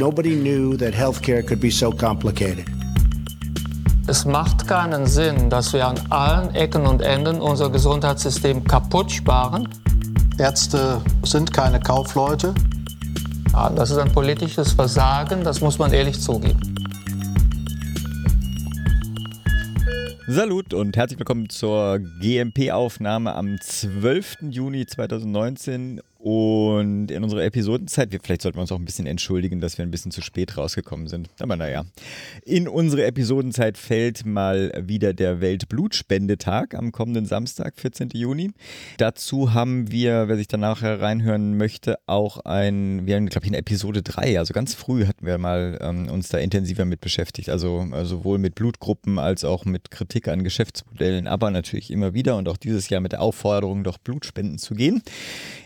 Nobody knew that healthcare could be so complicated. Es macht keinen Sinn, dass wir an allen Ecken und Enden unser Gesundheitssystem kaputt sparen. Ärzte sind keine Kaufleute. Ja, das ist ein politisches Versagen, das muss man ehrlich zugeben. Salut und herzlich willkommen zur GMP-Aufnahme am 12. Juni 2019 und in unserer Episodenzeit, wir, vielleicht sollten wir uns auch ein bisschen entschuldigen, dass wir ein bisschen zu spät rausgekommen sind. Aber naja, in unsere Episodenzeit fällt mal wieder der Weltblutspendetag am kommenden Samstag, 14. Juni. Dazu haben wir, wer sich danach reinhören möchte, auch ein, wir haben, glaube ich, in Episode 3, also ganz früh hatten wir mal ähm, uns da intensiver mit beschäftigt. Also äh, sowohl mit Blutgruppen als auch mit Kritik an Geschäftsmodellen, aber natürlich immer wieder und auch dieses Jahr mit der Aufforderung, doch Blutspenden zu gehen.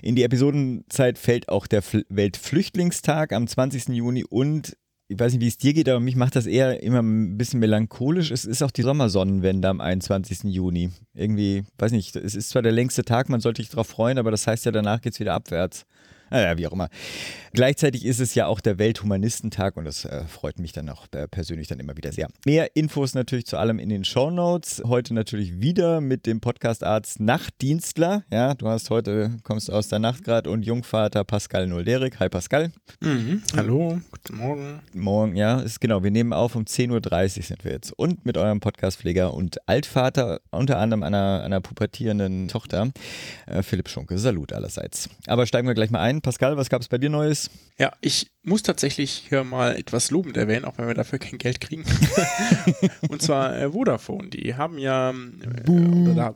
In die Episode Episodenzeit fällt auch der Weltflüchtlingstag am 20. Juni und ich weiß nicht, wie es dir geht, aber mich macht das eher immer ein bisschen melancholisch. Es ist auch die Sommersonnenwende am 21. Juni. Irgendwie, weiß nicht, es ist zwar der längste Tag, man sollte sich darauf freuen, aber das heißt ja, danach geht es wieder abwärts. Naja, wie auch immer. Gleichzeitig ist es ja auch der Welthumanistentag und das äh, freut mich dann auch äh, persönlich dann immer wieder sehr. Mehr Infos natürlich zu allem in den Show Notes. Heute natürlich wieder mit dem Podcastarzt Nachtdienstler. Ja, du hast heute, kommst aus der Nacht gerade und Jungvater Pascal Nolderik. Hi Pascal. Mhm. Hallo, guten Morgen. Morgen, ja, ist genau. Wir nehmen auf um 10.30 Uhr sind wir jetzt. Und mit eurem Podcastpfleger und Altvater, unter anderem einer, einer pubertierenden Tochter, äh, Philipp Schunke. Salut allerseits. Aber steigen wir gleich mal ein ein. Pascal, was gab es bei dir Neues? Ja, ich muss tatsächlich hier mal etwas lobend erwähnen, auch wenn wir dafür kein Geld kriegen. und zwar äh, Vodafone. Die haben ja. Äh, da,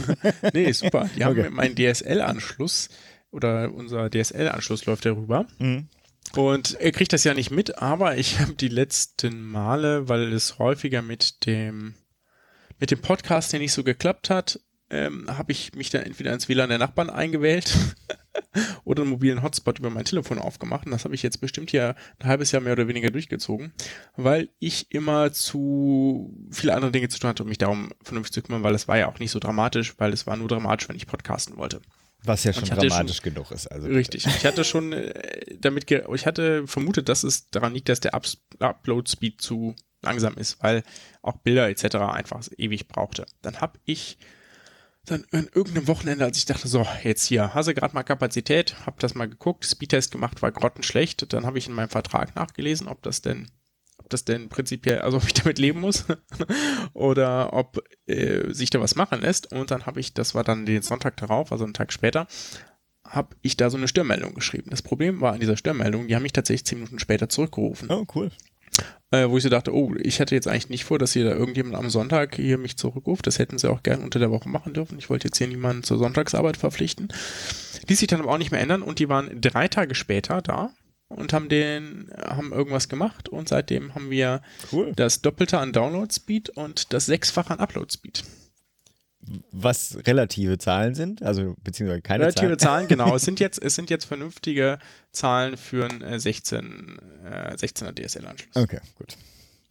nee, super. Die haben okay. meinen DSL-Anschluss oder unser DSL-Anschluss läuft darüber. Mhm. Und er kriegt das ja nicht mit, aber ich habe die letzten Male, weil es häufiger mit dem mit dem Podcast, der nicht so geklappt hat, ähm, habe ich mich dann entweder ins WLAN der Nachbarn eingewählt oder einen mobilen Hotspot über mein Telefon aufgemacht. Und das habe ich jetzt bestimmt hier ein halbes Jahr mehr oder weniger durchgezogen, weil ich immer zu viele andere Dinge zu tun hatte, um mich darum vernünftig zu kümmern, weil es war ja auch nicht so dramatisch, weil es war nur dramatisch, wenn ich podcasten wollte. Was ja schon dramatisch schon, genug ist. Also richtig. Ich hatte schon äh, damit, ich hatte vermutet, dass es daran liegt, dass der Upload-Speed zu langsam ist, weil auch Bilder etc. einfach ewig brauchte. Dann habe ich dann an irgendeinem Wochenende, als ich dachte, so, jetzt hier, hast du gerade mal Kapazität, hab das mal geguckt, Speedtest gemacht, war grottenschlecht, dann habe ich in meinem Vertrag nachgelesen, ob das denn, ob das denn prinzipiell, also ob ich damit leben muss oder ob äh, sich da was machen lässt und dann habe ich, das war dann den Sonntag darauf, also einen Tag später, habe ich da so eine Störmeldung geschrieben. Das Problem war an dieser Störmeldung, die haben mich tatsächlich zehn Minuten später zurückgerufen. Oh, cool äh, wo ich so dachte, oh, ich hätte jetzt eigentlich nicht vor, dass hier da irgendjemand am Sonntag hier mich zurückruft. Das hätten sie auch gern unter der Woche machen dürfen. Ich wollte jetzt hier niemanden zur Sonntagsarbeit verpflichten. Ließ sich dann aber auch nicht mehr ändern und die waren drei Tage später da und haben den, haben irgendwas gemacht und seitdem haben wir cool. das Doppelte an Download-Speed und das Sechsfache an Upload-Speed was relative Zahlen sind, also beziehungsweise keine relative Zahlen. Zahlen, genau. Es sind jetzt, es sind jetzt vernünftige Zahlen für einen 16, äh, 16er DSL-Anschluss. Okay, gut.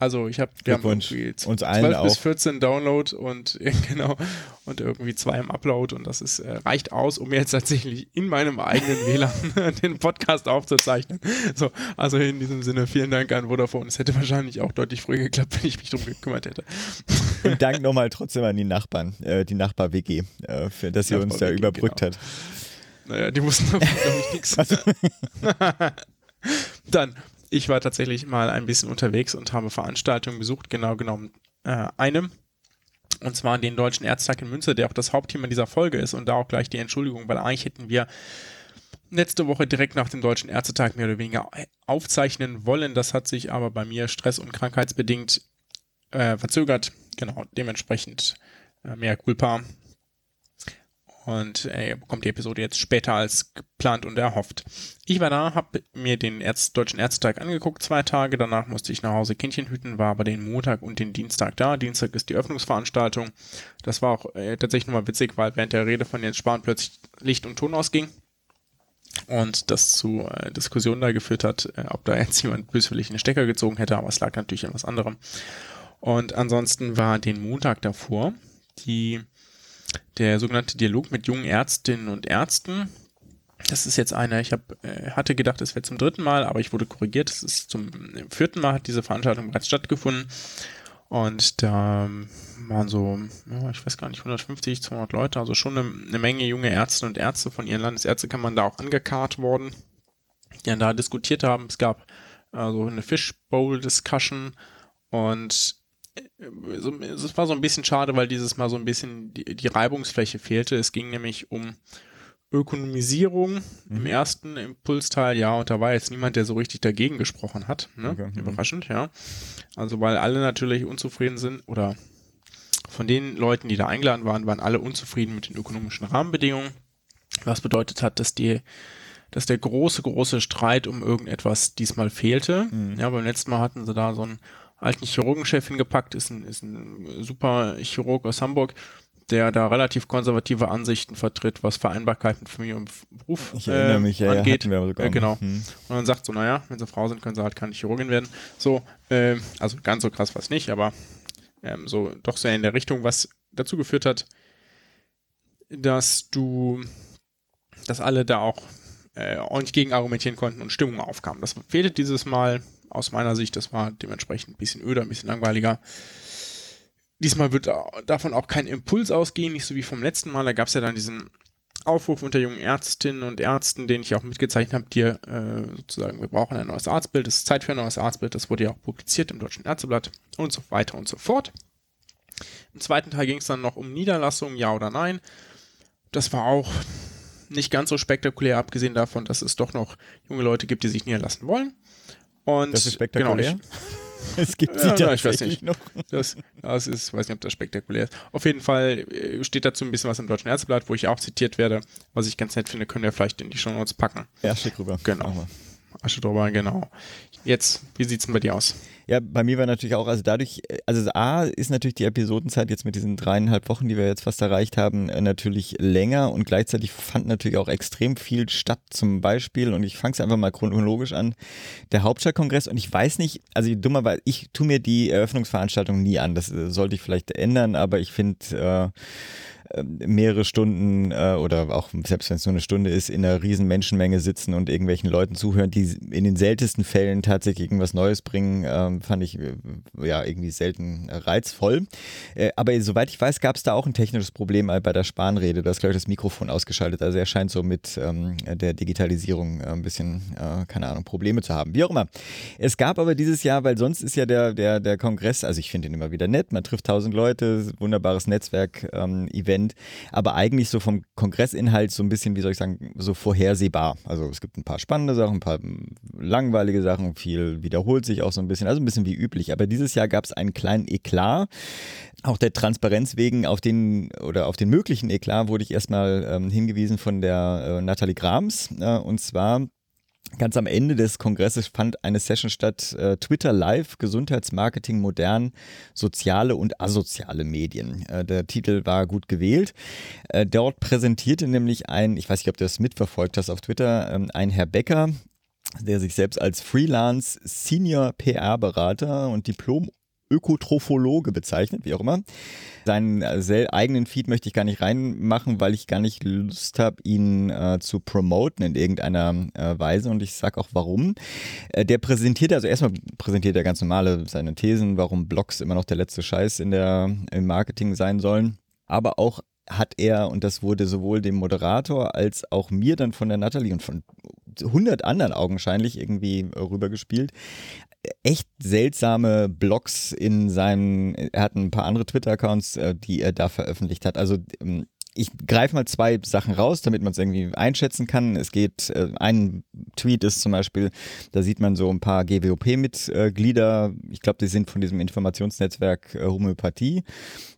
Also ich habe, wir haben irgendwie uns allen 12 bis 14 Download und genau und irgendwie zwei im Upload und das ist äh, reicht aus, um jetzt tatsächlich in meinem eigenen WLAN den Podcast aufzuzeichnen. So, also in diesem Sinne vielen Dank an Vodafone. Es hätte wahrscheinlich auch deutlich früher geklappt, wenn ich mich darum gekümmert hätte. Und Dank nochmal trotzdem an die Nachbarn, äh, die Nachbar-WG, äh, für dass sie uns da überbrückt genau. hat. Naja, die wussten glaube ich nichts. Dann ich war tatsächlich mal ein bisschen unterwegs und habe Veranstaltungen besucht, genau genommen äh, eine. Und zwar den Deutschen Ärztag in Münster, der auch das Hauptthema dieser Folge ist und da auch gleich die Entschuldigung, weil eigentlich hätten wir letzte Woche direkt nach dem Deutschen Ärztetag mehr oder weniger aufzeichnen wollen. Das hat sich aber bei mir stress- und krankheitsbedingt äh, verzögert. Genau, dementsprechend äh, mehr Culpa und ihr bekommt die Episode jetzt später als geplant und erhofft. Ich war da, habe mir den Ärz Deutschen Ärztetag angeguckt, zwei Tage. Danach musste ich nach Hause Kindchen hüten, war aber den Montag und den Dienstag da. Dienstag ist die Öffnungsveranstaltung. Das war auch äh, tatsächlich nochmal witzig, weil während der Rede von Jens Spahn plötzlich Licht und Ton ausging. Und das zu äh, Diskussionen da geführt hat, äh, ob da jetzt jemand böswillig einen Stecker gezogen hätte, aber es lag natürlich an was anderem. Und ansonsten war den Montag davor die der sogenannte Dialog mit jungen Ärztinnen und Ärzten. Das ist jetzt eine, ich hab, äh, hatte gedacht, es wäre zum dritten Mal, aber ich wurde korrigiert. Es ist zum vierten Mal hat diese Veranstaltung bereits stattgefunden. Und da ähm, waren so, ich weiß gar nicht, 150, 200 Leute, also schon eine, eine Menge junge Ärzte und Ärzte von ihren Landesärztekammern da auch angekarrt worden, die dann da diskutiert haben. Es gab also eine Fishbowl-Discussion und äh, so, es war so ein bisschen schade, weil dieses Mal so ein bisschen die, die Reibungsfläche fehlte. Es ging nämlich um Ökonomisierung mhm. im ersten Impulsteil, ja, und da war jetzt niemand, der so richtig dagegen gesprochen hat. Ne? Okay. Mhm. Überraschend, ja. Also weil alle natürlich unzufrieden sind oder von den Leuten, die da eingeladen waren, waren alle unzufrieden mit den ökonomischen Rahmenbedingungen. Was bedeutet hat, dass die, dass der große, große Streit um irgendetwas diesmal fehlte. Mhm. Ja, beim letzten Mal hatten sie da so einen alten Chirurgenchef hingepackt, ist ein, ist ein super Chirurg aus Hamburg, der da relativ konservative Ansichten vertritt, was Vereinbarkeit mit Familie und Beruf ich erinnere äh, mich, ja, angeht. Ja, äh, genau. Hm. Und dann sagt so, naja, wenn sie Frau sind, können sie halt keine Chirurgin werden. So, äh, also ganz so krass was nicht, aber ähm, so doch sehr in der Richtung, was dazu geführt hat, dass du, dass alle da auch äh, ordentlich gegen argumentieren konnten und Stimmung aufkam. Das fehlte dieses Mal aus meiner Sicht, das war dementsprechend ein bisschen öder, ein bisschen langweiliger. Diesmal wird davon auch kein Impuls ausgehen, nicht so wie vom letzten Mal. Da gab es ja dann diesen Aufruf unter jungen Ärztinnen und Ärzten, den ich auch mitgezeichnet habe, die äh, sozusagen, wir brauchen ein neues Arztbild, es ist Zeit für ein neues Arztbild, das wurde ja auch publiziert im Deutschen Ärzteblatt und so weiter und so fort. Im zweiten Teil ging es dann noch um Niederlassungen, ja oder nein. Das war auch nicht ganz so spektakulär, abgesehen davon, dass es doch noch junge Leute gibt, die sich niederlassen wollen. Und das ist spektakulär. Genau, es gibt sie ja, tatsächlich ich weiß nicht. noch. Das, das ist, weiß nicht, ob das spektakulär ist. Auf jeden Fall äh, steht dazu ein bisschen was im Deutschen Ärzteblatt, wo ich auch zitiert werde. Was ich ganz nett finde, können wir vielleicht in die Show Notes packen. Ja, schick rüber. Genau. Asche drüber, genau. Jetzt, wie sieht's denn bei dir aus? Ja, bei mir war natürlich auch, also dadurch, also A ist natürlich die Episodenzeit jetzt mit diesen dreieinhalb Wochen, die wir jetzt fast erreicht haben, äh, natürlich länger und gleichzeitig fand natürlich auch extrem viel statt. Zum Beispiel, und ich fange es einfach mal chronologisch an, der Hauptstadtkongress und ich weiß nicht, also dummerweise, ich tue mir die Eröffnungsveranstaltung nie an, das äh, sollte ich vielleicht ändern, aber ich finde, äh, mehrere Stunden äh, oder auch selbst wenn es nur eine Stunde ist, in einer riesen Menschenmenge sitzen und irgendwelchen Leuten zuhören, die in den seltensten Fällen tatsächlich irgendwas Neues bringen, ähm, fand ich äh, ja irgendwie selten reizvoll. Äh, aber soweit ich weiß, gab es da auch ein technisches Problem bei der Spanrede. Da ist, glaube ich, das Mikrofon ausgeschaltet. Also er scheint so mit ähm, der Digitalisierung äh, ein bisschen, äh, keine Ahnung, Probleme zu haben. Wie auch immer. Es gab aber dieses Jahr, weil sonst ist ja der, der, der Kongress, also ich finde ihn immer wieder nett, man trifft tausend Leute, wunderbares Netzwerk-Event. Ähm, aber eigentlich so vom Kongressinhalt so ein bisschen, wie soll ich sagen, so vorhersehbar. Also es gibt ein paar spannende Sachen, ein paar langweilige Sachen, viel wiederholt sich auch so ein bisschen, also ein bisschen wie üblich. Aber dieses Jahr gab es einen kleinen Eklat. Auch der Transparenz wegen auf den oder auf den möglichen Eklat wurde ich erstmal ähm, hingewiesen von der äh, Nathalie Grams. Äh, und zwar Ganz am Ende des Kongresses fand eine Session statt, äh, Twitter Live, Gesundheitsmarketing modern, soziale und asoziale Medien. Äh, der Titel war gut gewählt. Äh, dort präsentierte nämlich ein, ich weiß nicht, ob du das mitverfolgt hast auf Twitter, ähm, ein Herr Becker, der sich selbst als Freelance Senior PR-Berater und Diplom Ökotrophologe bezeichnet, wie auch immer. Seinen äh, eigenen Feed möchte ich gar nicht reinmachen, weil ich gar nicht Lust habe, ihn äh, zu promoten in irgendeiner äh, Weise und ich sage auch warum. Äh, der präsentiert, also erstmal präsentiert er ganz normale seine Thesen, warum Blogs immer noch der letzte Scheiß in der, im Marketing sein sollen, aber auch hat er, und das wurde sowohl dem Moderator als auch mir dann von der Natalie und von 100 anderen augenscheinlich irgendwie rübergespielt, echt seltsame Blogs in seinen, er hat ein paar andere Twitter-Accounts, äh, die er da veröffentlicht hat. Also ähm, ich greife mal zwei Sachen raus, damit man es irgendwie einschätzen kann. Es geht, äh, ein Tweet ist zum Beispiel, da sieht man so ein paar GWOP-Mitglieder, ich glaube, die sind von diesem Informationsnetzwerk äh, Homöopathie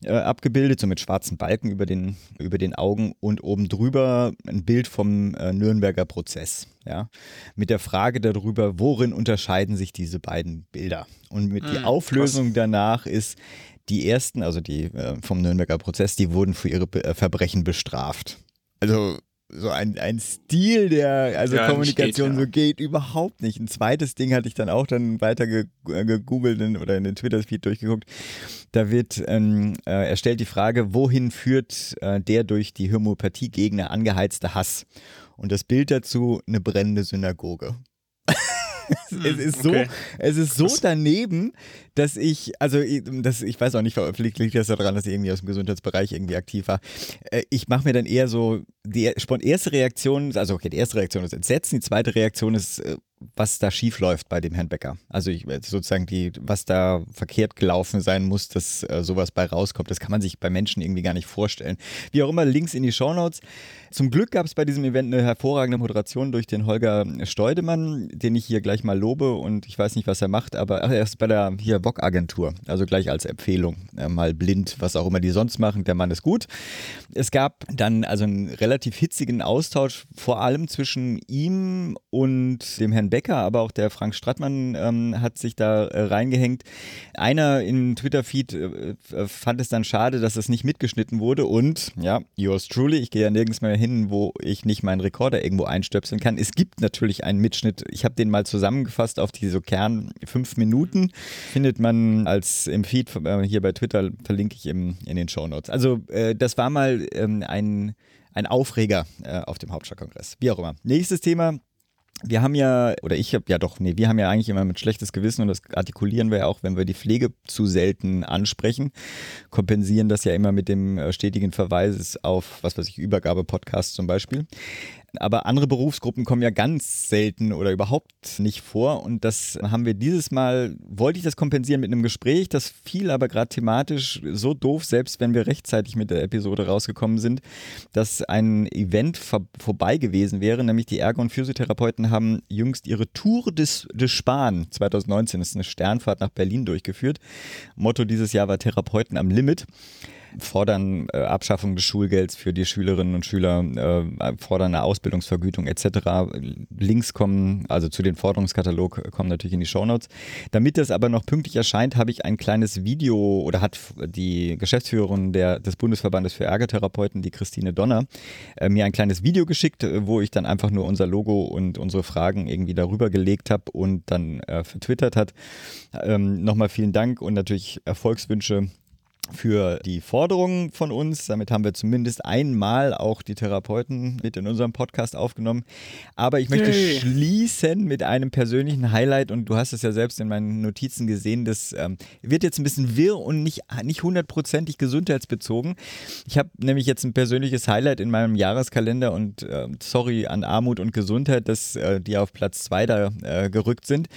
äh, abgebildet, so mit schwarzen Balken über den, über den Augen und oben drüber ein Bild vom äh, Nürnberger Prozess. Ja, mit der Frage darüber, worin unterscheiden sich diese beiden Bilder? Und mit die hm, Auflösung krass. danach ist, die ersten, also die äh, vom Nürnberger Prozess, die wurden für ihre Be äh, Verbrechen bestraft. Also so ein, ein Stil der also ja, Kommunikation geht, ja. so geht überhaupt nicht. Ein zweites Ding hatte ich dann auch dann weiter äh, gegoogelt oder in den Twitter-Feed durchgeguckt. Da wird ähm, äh, erstellt die Frage, wohin führt äh, der durch die Homöopathie-Gegner angeheizte Hass? Und das Bild dazu eine brennende Synagoge. es ist so, okay. es ist so daneben, dass ich, also ich- das, ich weiß auch nicht, vielleicht liegt das daran, dass ich irgendwie aus dem Gesundheitsbereich irgendwie aktiv war. Äh, Ich mache mir dann eher so, die erste Reaktion, also okay, die erste Reaktion ist Entsetzen, die zweite Reaktion ist, äh, was da schief läuft bei dem Herrn Becker. Also ich, sozusagen die, was da verkehrt gelaufen sein muss, dass äh, sowas bei rauskommt. Das kann man sich bei Menschen irgendwie gar nicht vorstellen. Wie auch immer, Links in die Shownotes. Zum Glück gab es bei diesem Event eine hervorragende Moderation durch den Holger Steudemann, den ich hier gleich mal lobe und ich weiß nicht, was er macht, aber ach, er ist bei der hier Bock-Agentur, also gleich als Empfehlung, äh, mal blind, was auch immer die sonst machen, der Mann ist gut. Es gab dann also einen relativ hitzigen Austausch, vor allem zwischen ihm und dem Herrn Becker, aber auch der Frank Strattmann ähm, hat sich da äh, reingehängt. Einer im Twitter-Feed äh, äh, fand es dann schade, dass es nicht mitgeschnitten wurde und ja, yours truly, ich gehe ja nirgends mehr hin, wo ich nicht meinen Rekorder irgendwo einstöpseln kann. Es gibt natürlich einen Mitschnitt. Ich habe den mal zusammengefasst auf die so Kern fünf Minuten. Findet man als im Feed äh, hier bei Twitter, verlinke ich im, in den Shownotes. Also äh, das war mal ähm, ein, ein Aufreger äh, auf dem Hauptstadtkongress. Wie auch immer. Nächstes Thema. Wir haben ja, oder ich habe ja doch, nee, wir haben ja eigentlich immer mit schlechtes Gewissen und das artikulieren wir ja auch, wenn wir die Pflege zu selten ansprechen, kompensieren das ja immer mit dem äh, stetigen Verweis auf, was weiß ich, Übergabe-Podcast zum Beispiel. Aber andere Berufsgruppen kommen ja ganz selten oder überhaupt nicht vor. Und das haben wir dieses Mal, wollte ich das kompensieren mit einem Gespräch, das fiel aber gerade thematisch so doof, selbst wenn wir rechtzeitig mit der Episode rausgekommen sind, dass ein Event vor, vorbei gewesen wäre, nämlich die Ergo- und Physiotherapeuten haben jüngst ihre Tour des, des Spahn 2019, das ist eine Sternfahrt nach Berlin durchgeführt. Motto dieses Jahr war Therapeuten am Limit fordern äh, Abschaffung des Schulgelds für die Schülerinnen und Schüler, äh, fordern eine Ausbildungsvergütung etc. Links kommen, also zu den Forderungskatalog kommen natürlich in die Shownotes. Damit das aber noch pünktlich erscheint, habe ich ein kleines Video oder hat die Geschäftsführerin der, des Bundesverbandes für Ergotherapeuten, die Christine Donner, äh, mir ein kleines Video geschickt, äh, wo ich dann einfach nur unser Logo und unsere Fragen irgendwie darüber gelegt habe und dann äh, vertwittert hat. Ähm, Nochmal vielen Dank und natürlich Erfolgswünsche für die Forderungen von uns. Damit haben wir zumindest einmal auch die Therapeuten mit in unserem Podcast aufgenommen. Aber ich möchte Yay. schließen mit einem persönlichen Highlight und du hast es ja selbst in meinen Notizen gesehen, das ähm, wird jetzt ein bisschen wirr und nicht, nicht hundertprozentig gesundheitsbezogen. Ich habe nämlich jetzt ein persönliches Highlight in meinem Jahreskalender und äh, sorry an Armut und Gesundheit, dass äh, die auf Platz zwei da äh, gerückt sind.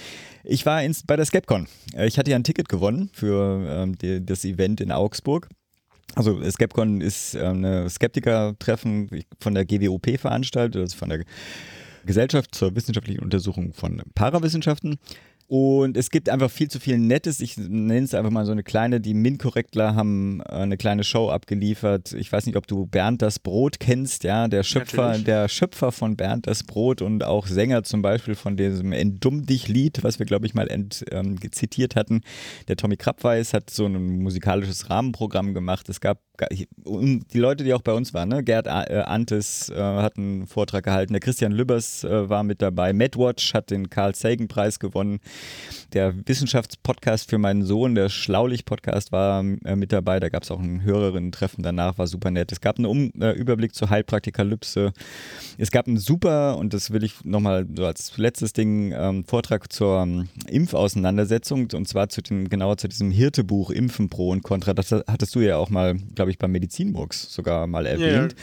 Ich war ins, bei der Skepcon. Äh, Ich hatte ja ein Ticket gewonnen für ähm, die, das Event in Augsburg. Also Skepcon ist ähm, eine Skeptiker-Treffen von der GWOP veranstaltet, also von der Gesellschaft zur wissenschaftlichen Untersuchung von Parawissenschaften. Und es gibt einfach viel zu viel Nettes. Ich nenne es einfach mal so eine kleine, die Min-Korrektler haben äh, eine kleine Show abgeliefert. Ich weiß nicht, ob du Bernd das Brot kennst, ja, der Schöpfer, Natürlich. der Schöpfer von Bernd das Brot und auch Sänger zum Beispiel von diesem Entdumm dich Lied, was wir, glaube ich, mal ent, ähm, zitiert hatten. Der Tommy Krabweis hat so ein musikalisches Rahmenprogramm gemacht. Es gab die Leute, die auch bei uns waren, ne? Gerd äh, Antes äh, hat einen Vortrag gehalten, der Christian Lübbers äh, war mit dabei, MadWatch hat den Carl Sagan-Preis gewonnen. Der Wissenschaftspodcast für meinen Sohn, der Schlaulich-Podcast, war äh, mit dabei. Da gab es auch ein Hörerinnen-Treffen danach, war super nett. Es gab einen um äh, Überblick zur Heilpraktikalypse. Es gab einen super, und das will ich nochmal so als letztes Ding, ähm, Vortrag zur ähm, Impfauseinandersetzung, und zwar zu dem, genauer zu diesem Hirtebuch Impfen Pro und Contra. Das hattest du ja auch mal, glaube ich, beim Medizinburgs sogar mal erwähnt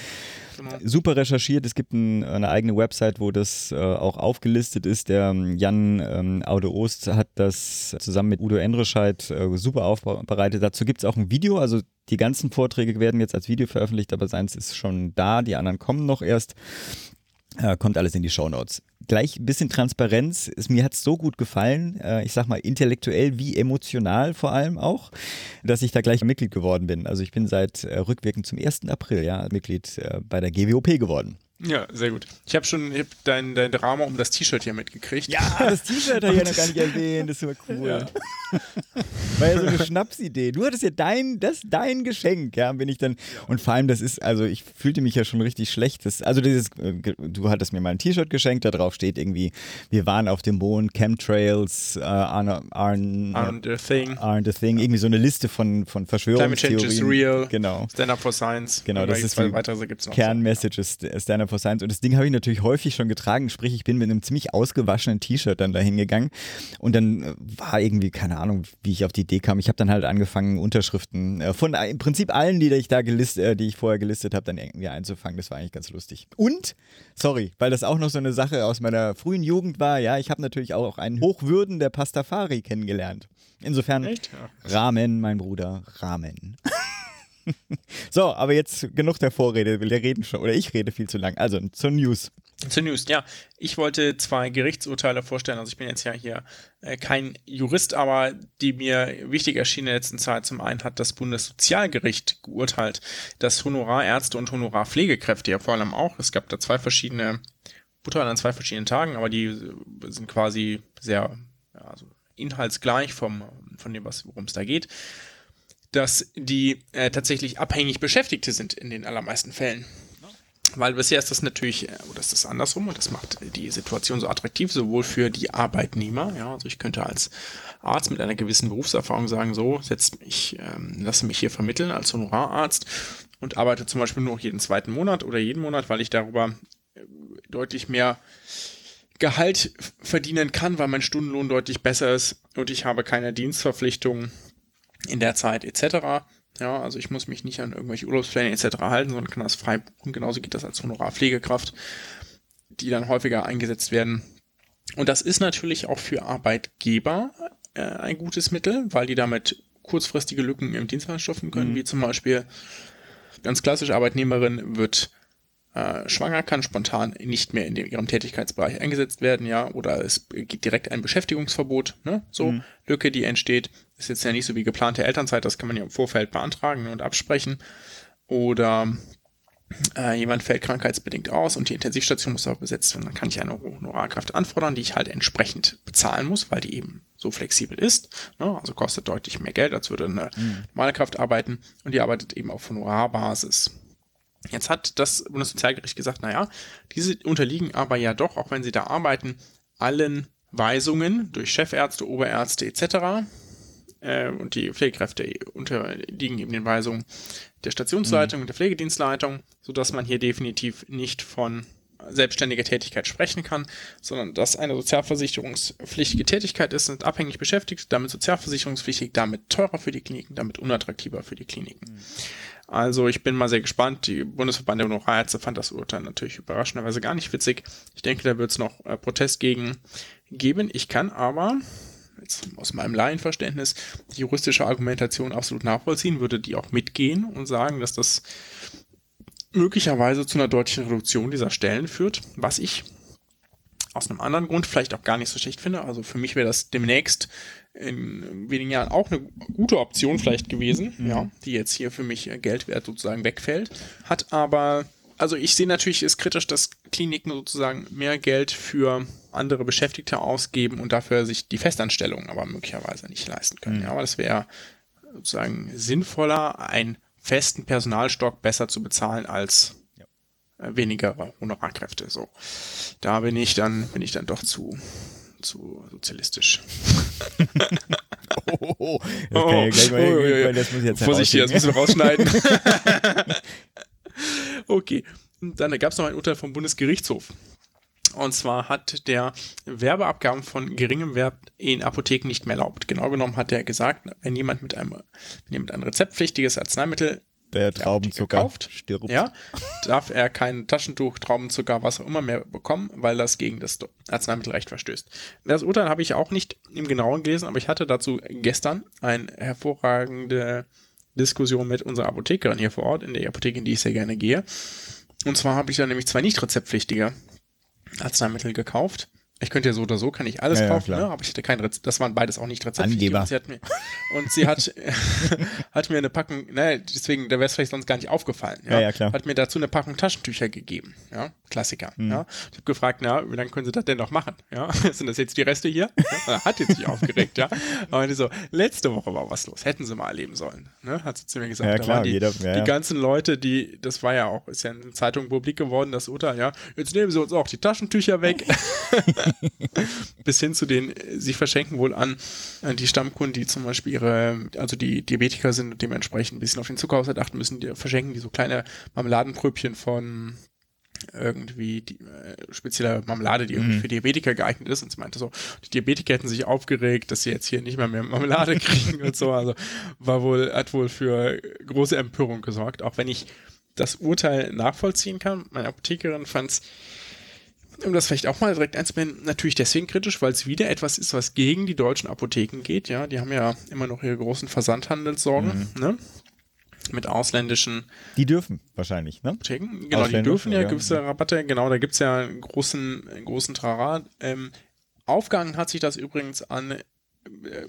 Genau. super recherchiert. Es gibt ein, eine eigene Website, wo das äh, auch aufgelistet ist. Der ähm, Jan ähm, Aude Ost hat das zusammen mit Udo Endrescheid äh, super aufbereitet. Dazu gibt es auch ein Video. Also die ganzen Vorträge werden jetzt als Video veröffentlicht, aber seins ist schon da. Die anderen kommen noch erst. Äh, kommt alles in die Shownotes. Gleich ein bisschen Transparenz. Es, mir hat es so gut gefallen, äh, ich sag mal intellektuell wie emotional vor allem auch, dass ich da gleich Mitglied geworden bin. Also ich bin seit äh, rückwirkend zum 1. April ja, Mitglied äh, bei der GWOP geworden. Ja, sehr gut. Ich habe schon ich hab dein, dein Drama um das T-Shirt hier mitgekriegt. Ja, das T-Shirt habe ich ja noch gar nicht erwähnt. Das ist super cool. Ja. War ja so eine Schnapsidee. Du hattest ja dein, das dein Geschenk, ja, bin ich dann. Und vor allem, das ist, also ich fühlte mich ja schon richtig schlecht. Das, also dieses, äh, du hattest mir mal ein T-Shirt geschenkt, da drauf steht irgendwie, wir waren auf dem Mond, Chemtrails, uh, aren't, aren't, aren't the thing. Aren't the thing. Irgendwie so eine Liste von, von Verschwörungstheorien. Climate Change is real. Genau. Stand up for Science. Genau, das ist die. Kernmessages Stand up for Science. Und das Ding habe ich natürlich häufig schon getragen. Sprich, ich bin mit einem ziemlich ausgewaschenen T-Shirt dann dahin gegangen. Und dann äh, war irgendwie, keine Ahnung, wie ich auf die Idee kam. Ich habe dann halt angefangen, Unterschriften äh, von im Prinzip allen, die ich da gelistet, äh, die ich vorher gelistet habe, dann irgendwie einzufangen. Das war eigentlich ganz lustig. Und, sorry, weil das auch noch so eine Sache aus meiner frühen Jugend war, ja, ich habe natürlich auch einen Hochwürden der Pastafari kennengelernt. Insofern, Echt? Ramen, mein Bruder, Ramen. so, aber jetzt genug der Vorrede. Wir reden schon, oder ich rede viel zu lang. Also zur News. Zur News, ja. Ich wollte zwei Gerichtsurteile vorstellen. Also ich bin jetzt ja hier äh, kein Jurist, aber die mir wichtig erschienen in der letzten Zeit. Zum einen hat das Bundessozialgericht geurteilt, dass Honorarärzte und Honorarpflegekräfte ja vor allem auch, es gab da zwei verschiedene Urteile an zwei verschiedenen Tagen, aber die sind quasi sehr ja, also inhaltsgleich vom, von dem, worum es da geht, dass die äh, tatsächlich abhängig Beschäftigte sind in den allermeisten Fällen. Weil bisher ist das natürlich, äh, oder ist das andersrum und das macht die Situation so attraktiv, sowohl für die Arbeitnehmer, ja, also ich könnte als Arzt mit einer gewissen Berufserfahrung sagen, so, setz mich, ähm, lasse mich hier vermitteln als Honorararzt und arbeite zum Beispiel nur noch jeden zweiten Monat oder jeden Monat, weil ich darüber äh, deutlich mehr Gehalt verdienen kann, weil mein Stundenlohn deutlich besser ist und ich habe keine Dienstverpflichtungen in der Zeit etc. Ja, also ich muss mich nicht an irgendwelche Urlaubspläne etc. halten, sondern kann das frei buchen. Genauso geht das als Honorarpflegekraft, die dann häufiger eingesetzt werden. Und das ist natürlich auch für Arbeitgeber äh, ein gutes Mittel, weil die damit kurzfristige Lücken im Dienstplan stopfen können, mhm. wie zum Beispiel ganz klassisch Arbeitnehmerin wird äh, schwanger, kann spontan nicht mehr in dem, ihrem Tätigkeitsbereich eingesetzt werden, ja, oder es gibt direkt ein Beschäftigungsverbot, ne, so mhm. Lücke, die entsteht, ist jetzt ja nicht so wie geplante Elternzeit, das kann man ja im Vorfeld beantragen und absprechen, oder äh, jemand fällt krankheitsbedingt aus und die Intensivstation muss auch besetzt werden, dann kann ich eine Honorarkraft anfordern, die ich halt entsprechend bezahlen muss, weil die eben so flexibel ist. Ne? Also kostet deutlich mehr Geld, als würde eine mhm. normale Kraft arbeiten und die arbeitet eben auf Honorarbasis. Jetzt hat das Bundessozialgericht gesagt, naja, diese unterliegen aber ja doch, auch wenn sie da arbeiten, allen Weisungen durch Chefärzte, Oberärzte etc. Äh, und die Pflegekräfte unterliegen eben den Weisungen der Stationsleitung mhm. und der Pflegedienstleitung, sodass man hier definitiv nicht von selbstständiger Tätigkeit sprechen kann, sondern dass eine sozialversicherungspflichtige Tätigkeit ist, sind abhängig beschäftigt, damit sozialversicherungspflichtig, damit teurer für die Kliniken, damit unattraktiver für die Kliniken. Mhm. Also ich bin mal sehr gespannt. Die Bundesverband der Honorarärzte fand das Urteil natürlich überraschenderweise gar nicht witzig. Ich denke, da wird es noch äh, Protest gegen geben. Ich kann aber, jetzt aus meinem Laienverständnis, die juristische Argumentation absolut nachvollziehen, würde die auch mitgehen und sagen, dass das möglicherweise zu einer deutlichen Reduktion dieser Stellen führt, was ich aus einem anderen Grund vielleicht auch gar nicht so schlecht finde. Also für mich wäre das demnächst in wenigen Jahren auch eine gute Option vielleicht gewesen, mhm. ja, die jetzt hier für mich Geldwert sozusagen wegfällt. Hat aber, also ich sehe natürlich, ist kritisch, dass Kliniken sozusagen mehr Geld für andere Beschäftigte ausgeben und dafür sich die Festanstellung aber möglicherweise nicht leisten können. Mhm. Ja, aber das wäre sozusagen sinnvoller, einen festen Personalstock besser zu bezahlen als äh, weniger Honorarkräfte. So, da bin ich dann, bin ich dann doch zu zu sozialistisch. oh, oh, das kann ich gleich mal oh, oh, oh, das muss ich jetzt Vorsichtig, das müssen wir rausschneiden. okay, dann gab es noch ein Urteil vom Bundesgerichtshof. Und zwar hat der Werbeabgaben von geringem Wert in Apotheken nicht mehr erlaubt. Genau genommen hat er gesagt, wenn jemand mit einem, wenn jemand ein rezeptpflichtiges Arzneimittel der Traubenzucker kauft, stirbt. Ja, darf er kein Taschentuch, Traubenzucker, was auch immer mehr bekommen, weil das gegen das Arzneimittelrecht verstößt. Das Urteil habe ich auch nicht im Genauen gelesen, aber ich hatte dazu gestern eine hervorragende Diskussion mit unserer Apothekerin hier vor Ort, in der Apotheke, in die ich sehr gerne gehe. Und zwar habe ich da nämlich zwei nicht rezeptpflichtige Arzneimittel gekauft Ich könnte ja so oder so, kann ich alles Ja, ja, kaufen, klar. ne? aber ich hatte kein Rezept. Das waren beides auch nicht. Angeber. Und sie hat mir, und sie hat, hat mir eine Packung, ne, deswegen, da wäre es vielleicht sonst gar nicht aufgefallen. Ja? Ja, ja, klar. Hat mir dazu eine Packung Taschentücher gegeben. Ja, Klassiker. Mhm. Ja? Ich habe gefragt, na, wie lange können Sie das denn noch machen? Ja, sind das jetzt die Reste hier? Ja? Hat jetzt sich aufgeregt, ja. Aber die so, letzte Woche war was los. Hätten Sie mal erleben sollen. Ne? Hat sie zu mir gesagt. Ja, Da klar, die, jeder- ja, die ja. ganzen Leute, die, das war ja auch, ist ja in der Zeitung publik geworden, das Urteil, ja. Jetzt nehmen Sie uns auch die Taschentücher weg. bis hin zu den, äh, sie verschenken wohl an die Stammkunden, die zum Beispiel ihre, also die Diabetiker sind und dementsprechend ein bisschen auf den Zuckerhaushalt achten müssen, die verschenken die so kleine Marmeladenpröbchen von irgendwie die, äh, spezielle Marmelade, die irgendwie für Diabetiker geeignet ist. Und sie meinte so, die Diabetiker hätten sich aufgeregt, dass sie jetzt hier nicht mehr mehr Marmelade kriegen und so. Also war wohl, hat wohl für große Empörung gesorgt, auch wenn ich das Urteil nachvollziehen kann. Meine Apothekerin fand es um das vielleicht auch mal direkt einzublenden, natürlich deswegen kritisch, weil es wieder etwas ist, was gegen die deutschen Apotheken geht. Ja, die haben ja immer noch ihre großen Versandhandelssorgen, ne? Mit ausländischen Die dürfen wahrscheinlich, ne? Apotheken. Genau, die dürfen ja ja. gewisse Rabatte, genau, da gibt es ja einen großen, einen großen Trara. Ähm, aufgehangen hat sich das übrigens an, äh,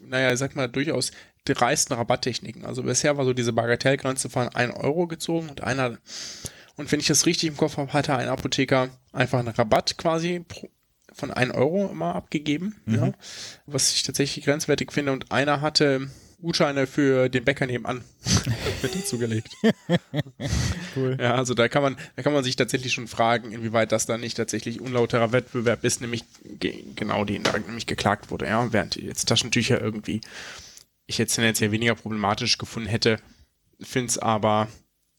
naja, ich sag mal, durchaus dreisten Rabatttechniken. Also bisher war so diese Bagatellgrenze von 1 Euro gezogen und einer, und wenn ich das richtig im Kopf habe, hatte ein Apotheker einfach einen Rabatt quasi von 1 Euro immer abgegeben, ja, was ich tatsächlich grenzwertig finde. Und einer hatte Gutscheine für den Bäcker nebenan mit dazugelegt. Cool. Ja, also da kann man, da kann man sich tatsächlich schon fragen, inwieweit das dann nicht tatsächlich unlauterer Wettbewerb ist, nämlich ge genau den da nämlich geklagt wurde, ja, während jetzt Taschentücher irgendwie ich jetzt tendenziell weniger problematisch gefunden hätte, finde es aber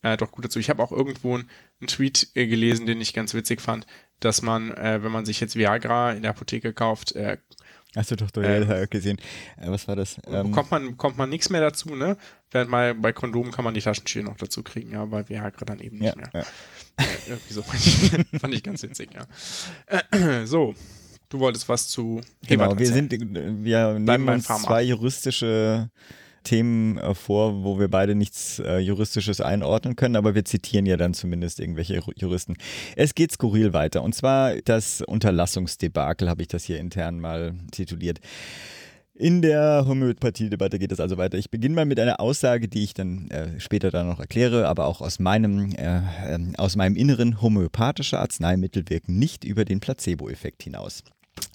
äh, doch gut dazu. Ich habe auch irgendwo einen, einen Tweet äh, gelesen, den ich ganz witzig fand, dass man, äh, wenn man sich jetzt Viagra in der Apotheke kauft, äh, Hast du doch ja, gesehen. Äh, was war das? Ähm, bekommt man, bekommt man nichts mehr dazu, ne? Während mal bei Kondomen kann man die Taschentücher noch dazu kriegen, ja, bei Viagra dann eben nicht ja, mehr. ja. Äh, irgendwie so fand ich, fand ich ganz witzig, ja. Äh, so, du wolltest was zu Genau, Hebert wir erzählen. sind, äh, wir nehmen uns zwei juristische Themen äh, vor, wo wir beide nichts äh, Juristisches einordnen können, aber wir zitieren ja dann zumindest irgendwelche Ju- Juristen. Es geht skurril weiter und zwar das Unterlassungsdebakel, habe ich das hier intern mal tituliert. In der Homöopathie-Debatte geht es also weiter. Ich beginne mal mit einer Aussage, die ich dann äh, später dann noch erkläre, aber auch aus meinem, äh, ähm, aus meinem Inneren. Homöopathische Arzneimittel wirken nicht über den Placebo-Effekt hinaus.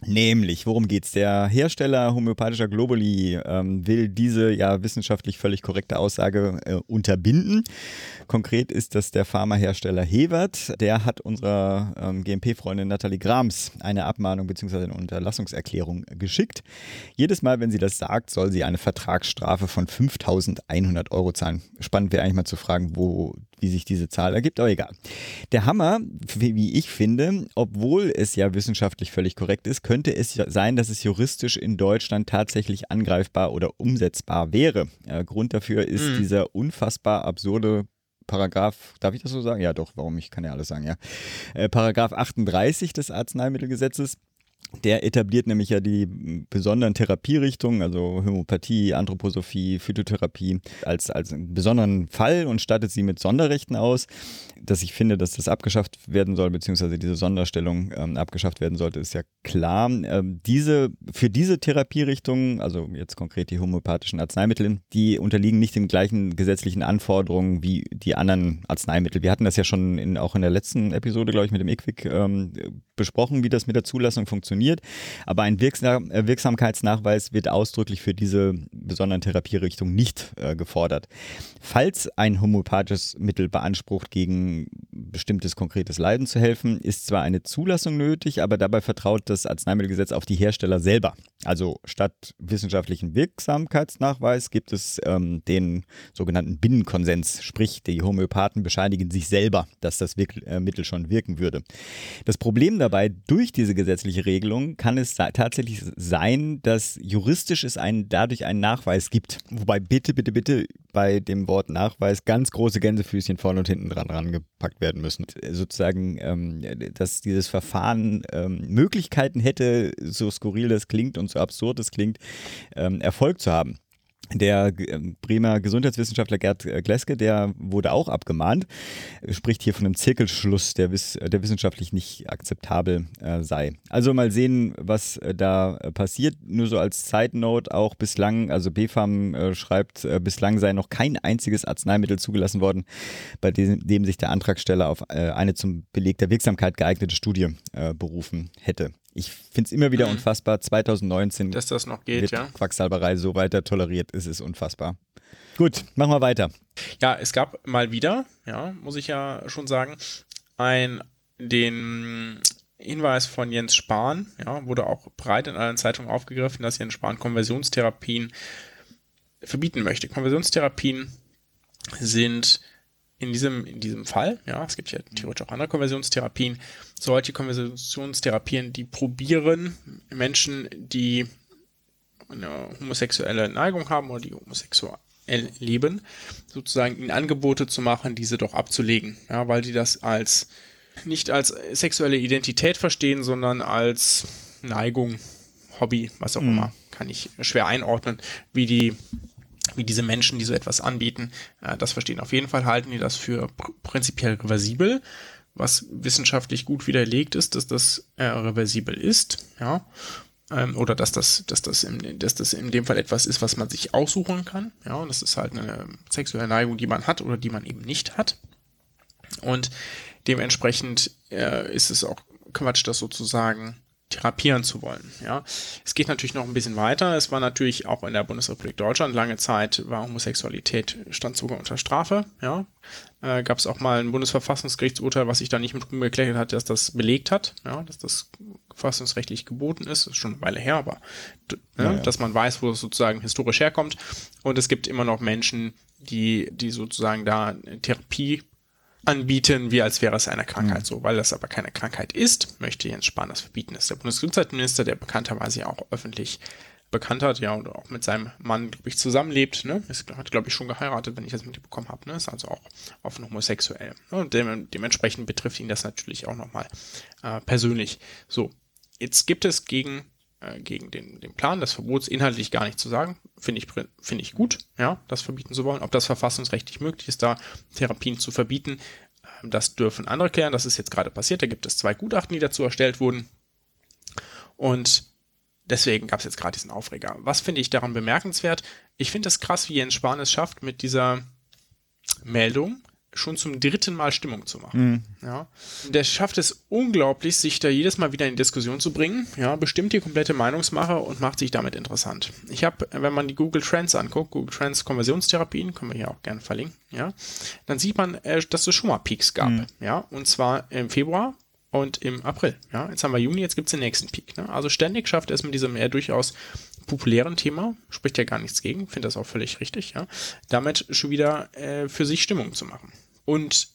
Nämlich, worum geht's? Der Hersteller homöopathischer Globuli ähm, will diese ja wissenschaftlich völlig korrekte Aussage äh, unterbinden. Konkret ist das der Pharmahersteller Hewert. Der hat unserer ähm, GMP-Freundin Nathalie Grams eine Abmahnung bzw. eine Unterlassungserklärung geschickt. Jedes Mal, wenn sie das sagt, soll sie eine Vertragsstrafe von 5.100 Euro zahlen. Spannend wäre eigentlich mal zu fragen, wo, wie sich diese Zahl ergibt, aber egal. Der Hammer, wie ich finde, obwohl es ja wissenschaftlich völlig korrekt ist, könnte es sein, dass es juristisch in Deutschland tatsächlich angreifbar oder umsetzbar wäre. Äh, Grund dafür ist dieser unfassbar absurde Paragraph, darf ich das so sagen? Ja, doch, warum? Ich kann ja alles sagen, ja. Äh, Paragraph 38 des Arzneimittelgesetzes. Der etabliert nämlich ja die besonderen Therapierichtungen, also Homöopathie, Anthroposophie, Phytotherapie, als, als einen besonderen Fall und stattet sie mit Sonderrechten aus. Dass ich finde, dass das abgeschafft werden soll, beziehungsweise diese Sonderstellung ähm, abgeschafft werden sollte, ist ja klar. Ähm, diese, für diese Therapierichtungen, also jetzt konkret die homöopathischen Arzneimittel, die unterliegen nicht den gleichen gesetzlichen Anforderungen wie die anderen Arzneimittel. Wir hatten das ja schon in, auch in der letzten Episode, glaube ich, mit dem IQWIC ähm, besprochen, wie das mit der Zulassung funktioniert. Aber ein äh, Wirksamkeitsnachweis wird ausdrücklich für diese besonderen Therapierichtungen nicht äh, gefordert. Falls ein homöopathisches Mittel beansprucht, gegen bestimmtes konkretes Leiden zu helfen, ist zwar eine Zulassung nötig, aber dabei vertraut das Arzneimittelgesetz auf die Hersteller selber. Also statt wissenschaftlichen Wirksamkeitsnachweis gibt es ähm, den sogenannten Binnenkonsens, sprich die Homöopathen bescheinigen sich selber, dass das Wirk äh, Mittel schon wirken würde. Das Problem dabei, durch diese gesetzliche Regelung kann es tatsächlich sein, dass juristisch es einen, dadurch einen Nachweis gibt. Wobei bitte, bitte, bitte bei dem Wort Nachweis ganz große Gänsefüßchen vorne und hinten dran rangepackt werden müssen. Sozusagen, ähm, dass dieses Verfahren ähm, Möglichkeiten hätte, so skurril das klingt und so absurd es klingt, ähm, Erfolg zu haben. Der äh, Bremer Gesundheitswissenschaftler Gerd äh, Gleske, der wurde auch abgemahnt, spricht hier von einem Zirkelschluss, der, wiss, der wissenschaftlich nicht akzeptabel äh, sei. Also mal sehen, was äh, da äh, passiert. Nur so als Side Note auch bislang, also BfArM äh, schreibt, bislang sei noch kein einziges Arzneimittel zugelassen worden, bei dem, dem sich der Antragsteller auf eine zum Beleg der Wirksamkeit geeignete Studie berufen hätte ich finde es immer wieder mhm. unfassbar. 2019 dass das noch geht, wird ja. Quacksalberei so weiter toleriert. Es ist unfassbar. Gut, machen wir weiter. Ja, es gab mal wieder, ja, muss ich ja schon sagen, ein den Hinweis von Jens Spahn, ja, wurde auch breit in allen Zeitungen aufgegriffen, dass Jens Spahn Konversionstherapien verbieten möchte. Konversionstherapien sind in diesem, in diesem Fall, ja, es gibt ja theoretisch auch andere Konversionstherapien, solche Konversionstherapien, die probieren, Menschen, die eine homosexuelle Neigung haben oder die homosexuell leben, sozusagen ihnen Angebote zu machen, diese doch abzulegen, ja, weil die das als nicht als sexuelle Identität verstehen, sondern als Neigung, Hobby, was auch mhm. immer, kann ich schwer einordnen, wie die wie diese Menschen, die so etwas anbieten, äh, das verstehen. Auf jeden Fall halten die das für pr prinzipiell reversibel, was wissenschaftlich gut widerlegt ist, dass das äh, reversibel ist, ja, ähm, oder dass das, dass das, in, dass das in dem Fall etwas ist, was man sich aussuchen kann, ja, und das ist halt eine sexuelle Neigung, die man hat oder die man eben nicht hat. Und dementsprechend äh, ist es auch Quatsch, das sozusagen therapieren zu wollen. Ja, es geht natürlich noch ein bisschen weiter. Es war natürlich auch in der Bundesrepublik Deutschland lange Zeit war Homosexualität stand sogar unter Strafe. Ja, äh, gab es auch mal ein Bundesverfassungsgerichtsurteil, was sich da nicht mit rumgekleckert hat, dass das belegt hat. Ja, dass das verfassungsrechtlich geboten ist. Das ist schon eine Weile her, aber ne, ja, ja. dass man weiß, wo es sozusagen historisch herkommt. Und es gibt immer noch Menschen, die die sozusagen da Therapie anbieten, wie als wäre es eine Krankheit. Mhm. So, weil das aber keine Krankheit ist, möchte Jens Spahn das verbieten. Das ist der Bundesgesundheitsminister, der bekannterweise ja auch öffentlich bekannt hat, ja, und auch mit seinem Mann, glaube ich, zusammenlebt, ne? Ist, hat, glaube ich, schon geheiratet, wenn ich das mitbekommen habe, ne? Ist also auch offen homosexuell. Ne? Und dem, dementsprechend betrifft ihn das natürlich auch nochmal äh, persönlich. So, jetzt gibt es gegen äh, gegen den, den Plan des Verbots inhaltlich gar nicht zu sagen. Finde ich, finde ich gut, ja, das verbieten zu wollen. Ob das verfassungsrechtlich möglich ist, da Therapien zu verbieten, äh, das dürfen andere klären. Das ist jetzt gerade passiert. Da gibt es zwei Gutachten, die dazu erstellt wurden. Und deswegen gab es jetzt gerade diesen Aufreger. Was finde ich daran bemerkenswert? Ich finde es krass, wie Jens Spahn es schafft, mit dieser Meldung schon zum dritten Mal Stimmung zu machen. Mhm. Ja. Der schafft es unglaublich, sich da jedes Mal wieder in Diskussion zu bringen, ja, bestimmt die komplette Meinungsmache und macht sich damit interessant. Ich habe, wenn man die Google Trends anguckt, Google Trends Konversionstherapien, können wir hier auch gerne verlinken, ja, dann sieht man, äh, dass es schon mal Peaks gab, mhm. ja, und zwar im Februar und im April. Ja, jetzt haben wir Juni, jetzt gibt es den nächsten Peak. Ne? Also ständig schafft er es mit diesem eher durchaus populären Thema, spricht ja gar nichts gegen, finde das auch völlig richtig, ja, damit schon wieder äh, für sich Stimmung zu machen. Und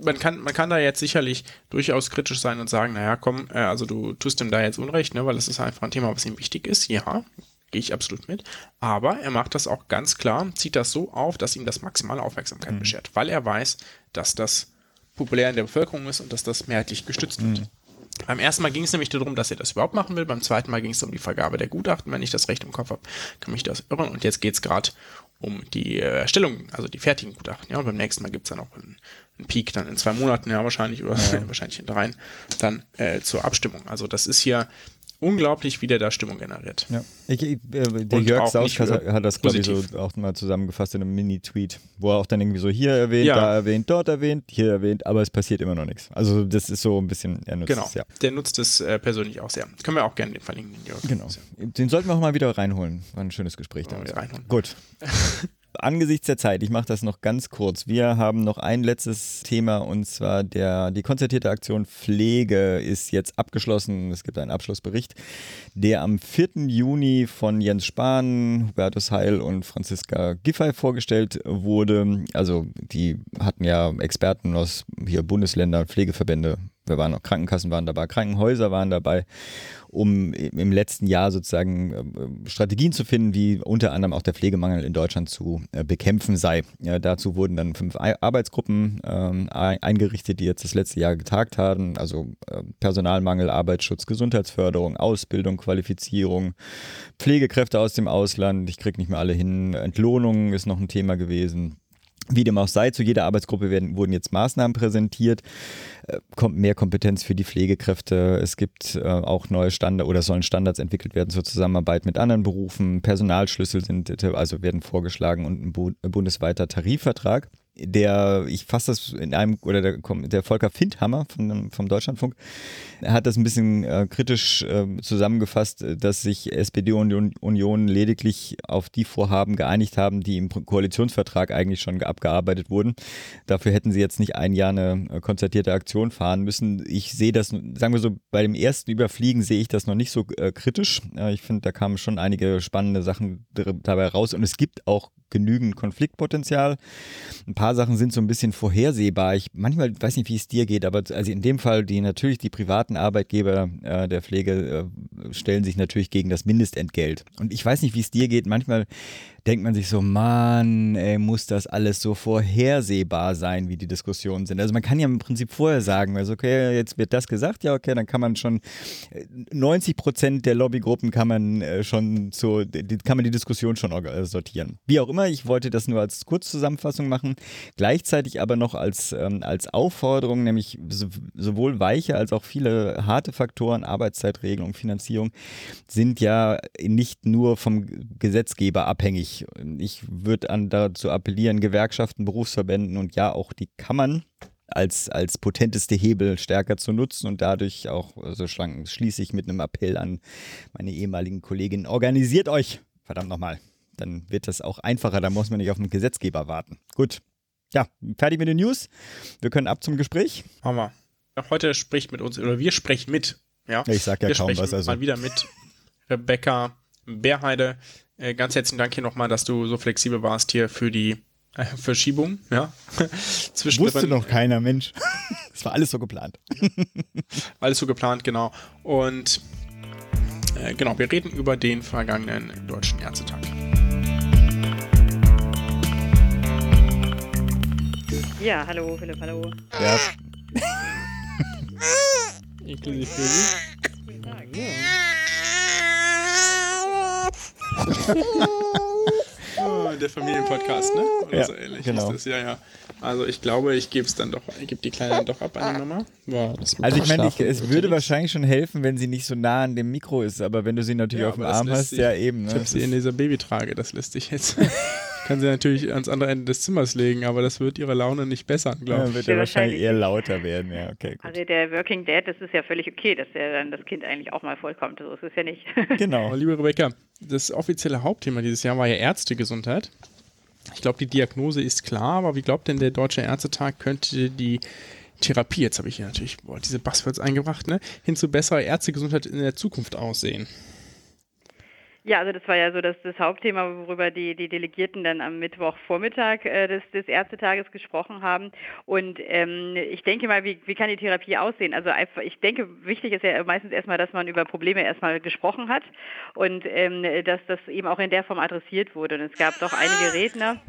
man kann, man kann da jetzt sicherlich durchaus kritisch sein und sagen, naja, komm, äh, also du tust ihm da jetzt Unrecht, ne, weil das ist einfach ein Thema, was ihm wichtig ist. Ja, gehe ich absolut mit. Aber er macht das auch ganz klar, zieht das so auf, dass ihm das maximale Aufmerksamkeit mhm. beschert, weil er weiß, dass das populär in der Bevölkerung ist und dass das mehrheitlich gestützt wird. Beim ersten Mal ging es nämlich darum, dass er das überhaupt machen will. Beim zweiten Mal ging es um die Vergabe der Gutachten. Wenn ich das recht im Kopf habe, kann mich das irren. Und jetzt geht es gerade um die Erstellung, also die fertigen Gutachten. Ja, und beim nächsten Mal gibt es dann auch einen, einen, Peak, dann in zwei Monaten, ja, wahrscheinlich, oder ja. wahrscheinlich in dreien, dann äh, zur Abstimmung. Also das ist hier unglaublich, wie der da Stimmung generiert. Ja. Ich, ich, äh, der Jörg Sauskas hat das, glaube ich, so auch mal zusammengefasst in einem Mini-Tweet, wo er auch dann irgendwie so hier erwähnt, ja. da erwähnt, dort erwähnt, hier erwähnt, aber es passiert immer noch nichts. Also das ist so ein bisschen, er nutzt genau. es, ja. Der nutzt es äh, persönlich auch sehr. Können wir auch gerne den verlinken, den Jörg. Genau. Den sollten wir auch mal wieder reinholen. War ein schönes Gespräch da. Gut. angesichts der Zeit, ich mache das noch ganz kurz. Wir haben noch ein letztes Thema und zwar der, die konzertierte Aktion Pflege ist jetzt abgeschlossen. Es gibt einen Abschlussbericht, der am 4. Juni von Jens Spahn, Hubertus Heil und Franziska Giffey vorgestellt wurde. Also die hatten ja Experten aus hier Bundesländern, Pflegeverbände wir waren auch Krankenkassen waren dabei, Krankenhäuser waren dabei, um im letzten Jahr sozusagen äh, Strategien zu finden, wie unter anderem auch der Pflegemangel in Deutschland zu äh, bekämpfen sei. Ja, dazu wurden dann fünf Arbeitsgruppen ähm, eingerichtet, die jetzt das letzte Jahr getagt haben, also äh, Personalmangel, Arbeitsschutz, Gesundheitsförderung, Ausbildung, Qualifizierung, Pflegekräfte aus dem Ausland, ich kriege nicht mehr alle hin, Entlohnung ist noch ein Thema gewesen. Wie dem auch sei, zu jeder Arbeitsgruppe werden, wurden jetzt Maßnahmen präsentiert. Äh, kommt mehr Kompetenz für die Pflegekräfte. Es gibt äh, auch neue Standards oder sollen Standards entwickelt werden zur Zusammenarbeit mit anderen Berufen. Personalschlüssel sind also werden vorgeschlagen und ein bundesweiter Tarifvertrag der, ich fasse das in einem, oder der, der Volker Findhammer von, vom Deutschlandfunk, hat das ein bisschen äh, kritisch äh, zusammengefasst, dass sich SPD und Union lediglich auf die Vorhaben geeinigt haben, die im Koalitionsvertrag eigentlich schon abgearbeitet wurden. Dafür hätten sie jetzt nicht ein Jahr eine äh, konzertierte Aktion fahren müssen. Ich sehe das, sagen wir so, bei dem ersten Überfliegen sehe ich das noch nicht so äh, kritisch. ich finde, da kamen schon einige spannende Sachen dabei raus und es gibt auch genügend Konfliktpotenzial. Ein paar Sachen sind so ein bisschen vorhersehbar. Ich manchmal weiß nicht, wie es dir geht, aber also in dem Fall, die natürlich die privaten Arbeitgeber äh, der Pflege äh, stellen sich natürlich gegen das Mindestentgelt. Und ich weiß nicht, wie es dir geht. Manchmal denkt man sich so, Mann, ey, muss das alles so vorhersehbar sein, wie die Diskussionen sind. Also man kann ja im Prinzip vorher sagen, also okay, jetzt wird das gesagt, ja okay, dann kann man schon 90 äh, Prozent der Lobbygruppen kann man äh, schon so, kann man die Diskussion schon sortieren. Wie auch immer, ich wollte das nur als Kurzzusammenfassung machen, gleichzeitig aber noch als, ähm, als Aufforderung, nämlich so, sowohl weiche als auch viele harte Faktoren, Arbeitszeitregelung, Finanzierung, sind ja nicht nur vom Gesetzgeber abhängig ich, würde dazu appellieren, Gewerkschaften, Berufsverbänden und ja auch die Kammern als, als potenteste Hebel stärker zu nutzen und dadurch auch so also schlanken. Schließe ich mit einem Appell an meine ehemaligen Kolleginnen. Organisiert euch! Verdammt nochmal. Dann wird das auch einfacher, da muss man nicht auf den Gesetzgeber warten. Gut. Ja, fertig mit den News. Wir können ab zum Gespräch. Hammer. Heute spricht mit uns, oder wir sprechen mit. Ja, ich sag ja wir kaum was. Also. Mal wieder mit Rebecca Bärheide. Äh, ganz herzlichen Dank hier nochmal, dass du so flexibel warst hier für die äh, Verschiebung. Ja. Wusste noch keiner, Mensch. Das war alles so geplant. alles so geplant, genau. Und äh, genau, wir reden über den vergangenen Deutschen Ärztetag. Ja, hallo, Philipp, hallo. Ja. Inklusive Baby. Ja. Oh, der Familienpodcast, ne? Oder ja, so ähnlich genau. ist das. Ja, ja. Also ich glaube, ich gebe es dann doch, ich gebe die Kleine dann doch ab an die Mama. Ja, also ich meine, es würde wahrscheinlich schon helfen, wenn sie nicht so nah an dem Mikro ist, aber wenn du sie natürlich ja, auf dem Arm hast, sich, ja eben. Ne? Ich habe sie in dieser Babytrage, das lässt sich jetzt. kann sie natürlich ans andere Ende des Zimmers legen, aber das wird ihre Laune nicht bessern, glaube ich. Ja, wird ja wahrscheinlich eher lauter werden, ja, okay. Gut. Also der Working Dad, das ist ja völlig okay, dass er dann das Kind eigentlich auch mal vollkommt. So ist es ja nicht. Genau. Liebe Rebecca, das offizielle Hauptthema dieses Jahr war ja Ärztegesundheit. Ich glaube, die Diagnose ist klar, aber wie glaubt denn der Deutsche Ärztetag könnte die Therapie, jetzt habe ich hier natürlich boah, diese Buzzwords eingebracht, ne, hin zu besserer Ärztegesundheit in der Zukunft aussehen? Ja, also das war ja so das, das Hauptthema, worüber die, die Delegierten dann am Mittwochvormittag äh, des, des Ärztetages gesprochen haben. Und ähm, ich denke mal, wie, wie kann die Therapie aussehen? Also einfach, ich denke, wichtig ist ja meistens erstmal, dass man über Probleme erstmal gesprochen hat und ähm, dass das eben auch in der Form adressiert wurde. Und es gab doch einige Redner,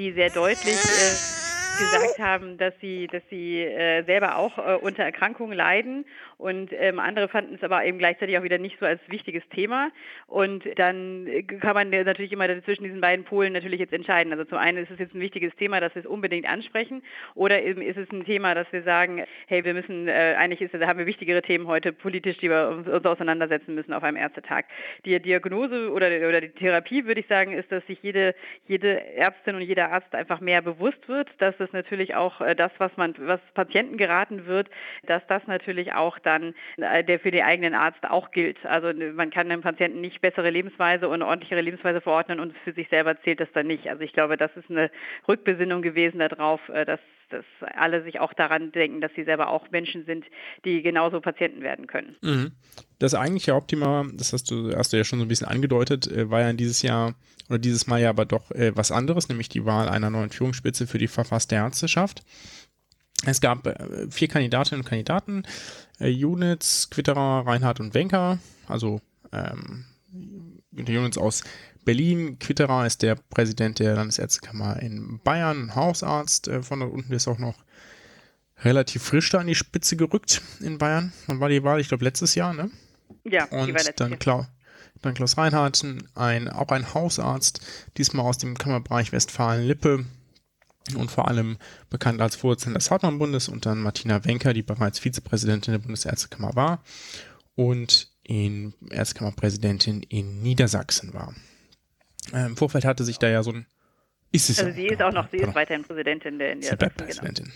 die sehr deutlich äh, gesagt haben, dass sie, dass sie äh, selber auch äh, unter Erkrankungen leiden und ähm, andere fanden es aber eben gleichzeitig auch wieder nicht so als wichtiges Thema. Und dann kann man natürlich immer zwischen diesen beiden Polen natürlich jetzt entscheiden. Also zum einen ist es jetzt ein wichtiges Thema, dass wir es unbedingt ansprechen, oder eben ist es ein Thema, dass wir sagen, hey, wir müssen, äh, eigentlich ist, haben wir wichtigere Themen heute politisch, die wir uns, uns auseinandersetzen müssen auf einem Ärztetag. Die Diagnose oder, oder die Therapie, würde ich sagen, ist, dass sich jede, jede Ärztin und jeder Arzt einfach mehr bewusst wird, dass es natürlich auch äh, das, was man, was Patienten geraten wird, dass das natürlich auch dann äh, der für den eigenen Arzt auch gilt. Also man kann dem Patienten nicht bessere Lebensweise und ordentlichere Lebensweise verordnen und für sich selber zählt das dann nicht. Also ich glaube, das ist eine Rückbesinnung gewesen darauf, äh, dass dass alle sich auch daran denken, dass sie selber auch Menschen sind, die genauso Patienten werden können. Mhm. Das eigentliche Hauptthema, das hast du, hast du ja schon so ein bisschen angedeutet, war ja dieses Jahr oder dieses Mal ja aber doch was anderes, nämlich die Wahl einer neuen Führungsspitze für die verfasste Ärzteschaft. Es gab äh, vier Kandidatinnen und Kandidaten, äh, Junitz, Quitterer, Reinhardt und Wenker, also ähm, Günter aus Berlin, Quitterer ist der Präsident der Landesärztekammer in Bayern, Hausarzt, äh, von dort unten ist auch noch relativ frisch da an die Spitze gerückt in Bayern. Wann war die Wahl? Ich glaube letztes Jahr, ne? Ja, und die war letztes dann. Klaus, dann Klaus Reinhardt, ein, auch ein Hausarzt, diesmal aus dem Kammerbereich Westfalen-Lippe und vor allem bekannt als Vorsitzender des Hartmann-Bundes und dann Martina Wenker, die bereits Vizepräsidentin der Bundesärztekammer war und in Ärztekammerpräsidentin in Niedersachsen war. Äh, Im Vorfeld hatte sich da ja so ein ist es Also ja sie ist auch noch, sie ist Pardon. weiterhin Präsidentin der Niedersachsen, genau. Präsidentin.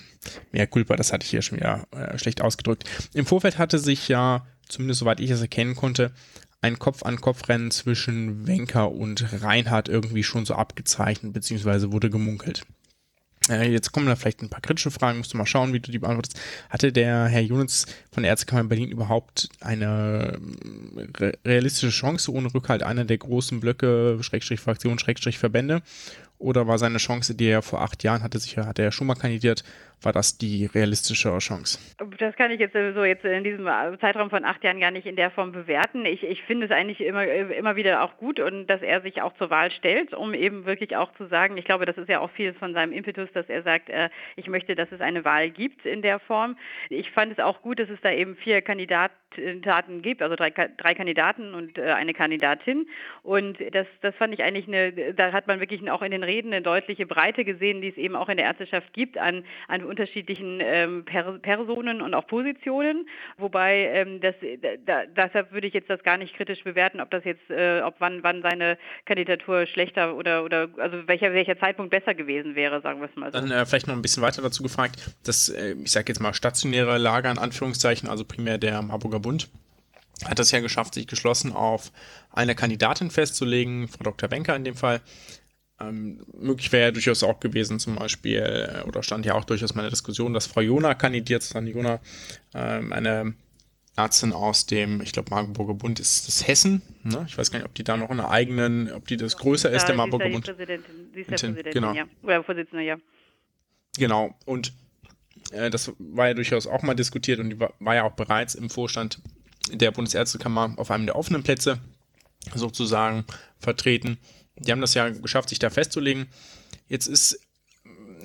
Mehr Culpa, das hatte ich hier schon wieder äh, schlecht ausgedrückt. Im Vorfeld hatte sich ja, zumindest soweit ich es erkennen konnte, ein Kopf-an-Kopf-Rennen zwischen Wenker und Reinhardt irgendwie schon so abgezeichnet, beziehungsweise wurde gemunkelt. Äh, jetzt kommen da vielleicht ein paar kritische Fragen, musst du mal schauen, wie du die beantwortest. Hatte der Herr Junitz von der Ärztekammer in Berlin überhaupt eine ähm, re realistische Chance ohne Rückhalt einer der großen Blöcke, Schrägstrich Fraktion, Schrägstrich Verbände? Oder war seine Chance, die er vor acht Jahren hatte, sich, hat er schon mal kandidiert, war das die realistischere Chance? Das kann ich jetzt so jetzt in diesem Zeitraum von acht Jahren gar nicht in der Form bewerten. Ich, ich finde es eigentlich immer, immer wieder auch gut und dass er sich auch zur Wahl stellt, um eben wirklich auch zu sagen, ich glaube, das ist ja auch viel von seinem Impetus, dass er sagt, äh, ich möchte, dass es eine Wahl gibt in der Form. Ich fand es auch gut, dass es da eben vier Kandidaten gibt, also drei, drei Kandidaten und äh, eine Kandidatin. Und das, das fand ich eigentlich eine, da hat man wirklich auch in den Reden eine deutliche Breite gesehen, die es eben auch in der Ärzteschaft gibt an, an unterschiedlichen ähm, per Personen und auch Positionen. Wobei ähm, das, da, deshalb würde ich jetzt das gar nicht kritisch bewerten, ob das jetzt, äh, ob wann, wann seine Kandidatur schlechter oder oder also welcher welcher Zeitpunkt besser gewesen wäre, sagen wir es mal so. Dann äh, vielleicht noch ein bisschen weiter dazu gefragt, das, äh, ich sage jetzt mal stationäre Lager in Anführungszeichen, also primär der Marburger Bund, hat es ja geschafft, sich geschlossen auf eine Kandidatin festzulegen, Frau Dr. Wenker in dem Fall. Ähm, möglich wäre ja durchaus auch gewesen, zum Beispiel, äh, oder stand ja auch durchaus mal in der Diskussion, dass Frau Jona kandidiert, sondern Jona, ähm, eine Ärztin aus dem, ich glaube, Marburger Bund ist das Hessen. Ne? Ich weiß gar nicht, ob die da noch einen eigenen, ob die das größer ist, der Marburger Bund. ja Präsidentin, sie ist ja Präsidentin, genau. ja. Oder Vorsitzende, ja. Genau, und äh, das war ja durchaus auch mal diskutiert und die war, war ja auch bereits im Vorstand der Bundesärztekammer auf einem der offenen Plätze sozusagen vertreten. Die haben das ja geschafft, sich da festzulegen. Jetzt ist,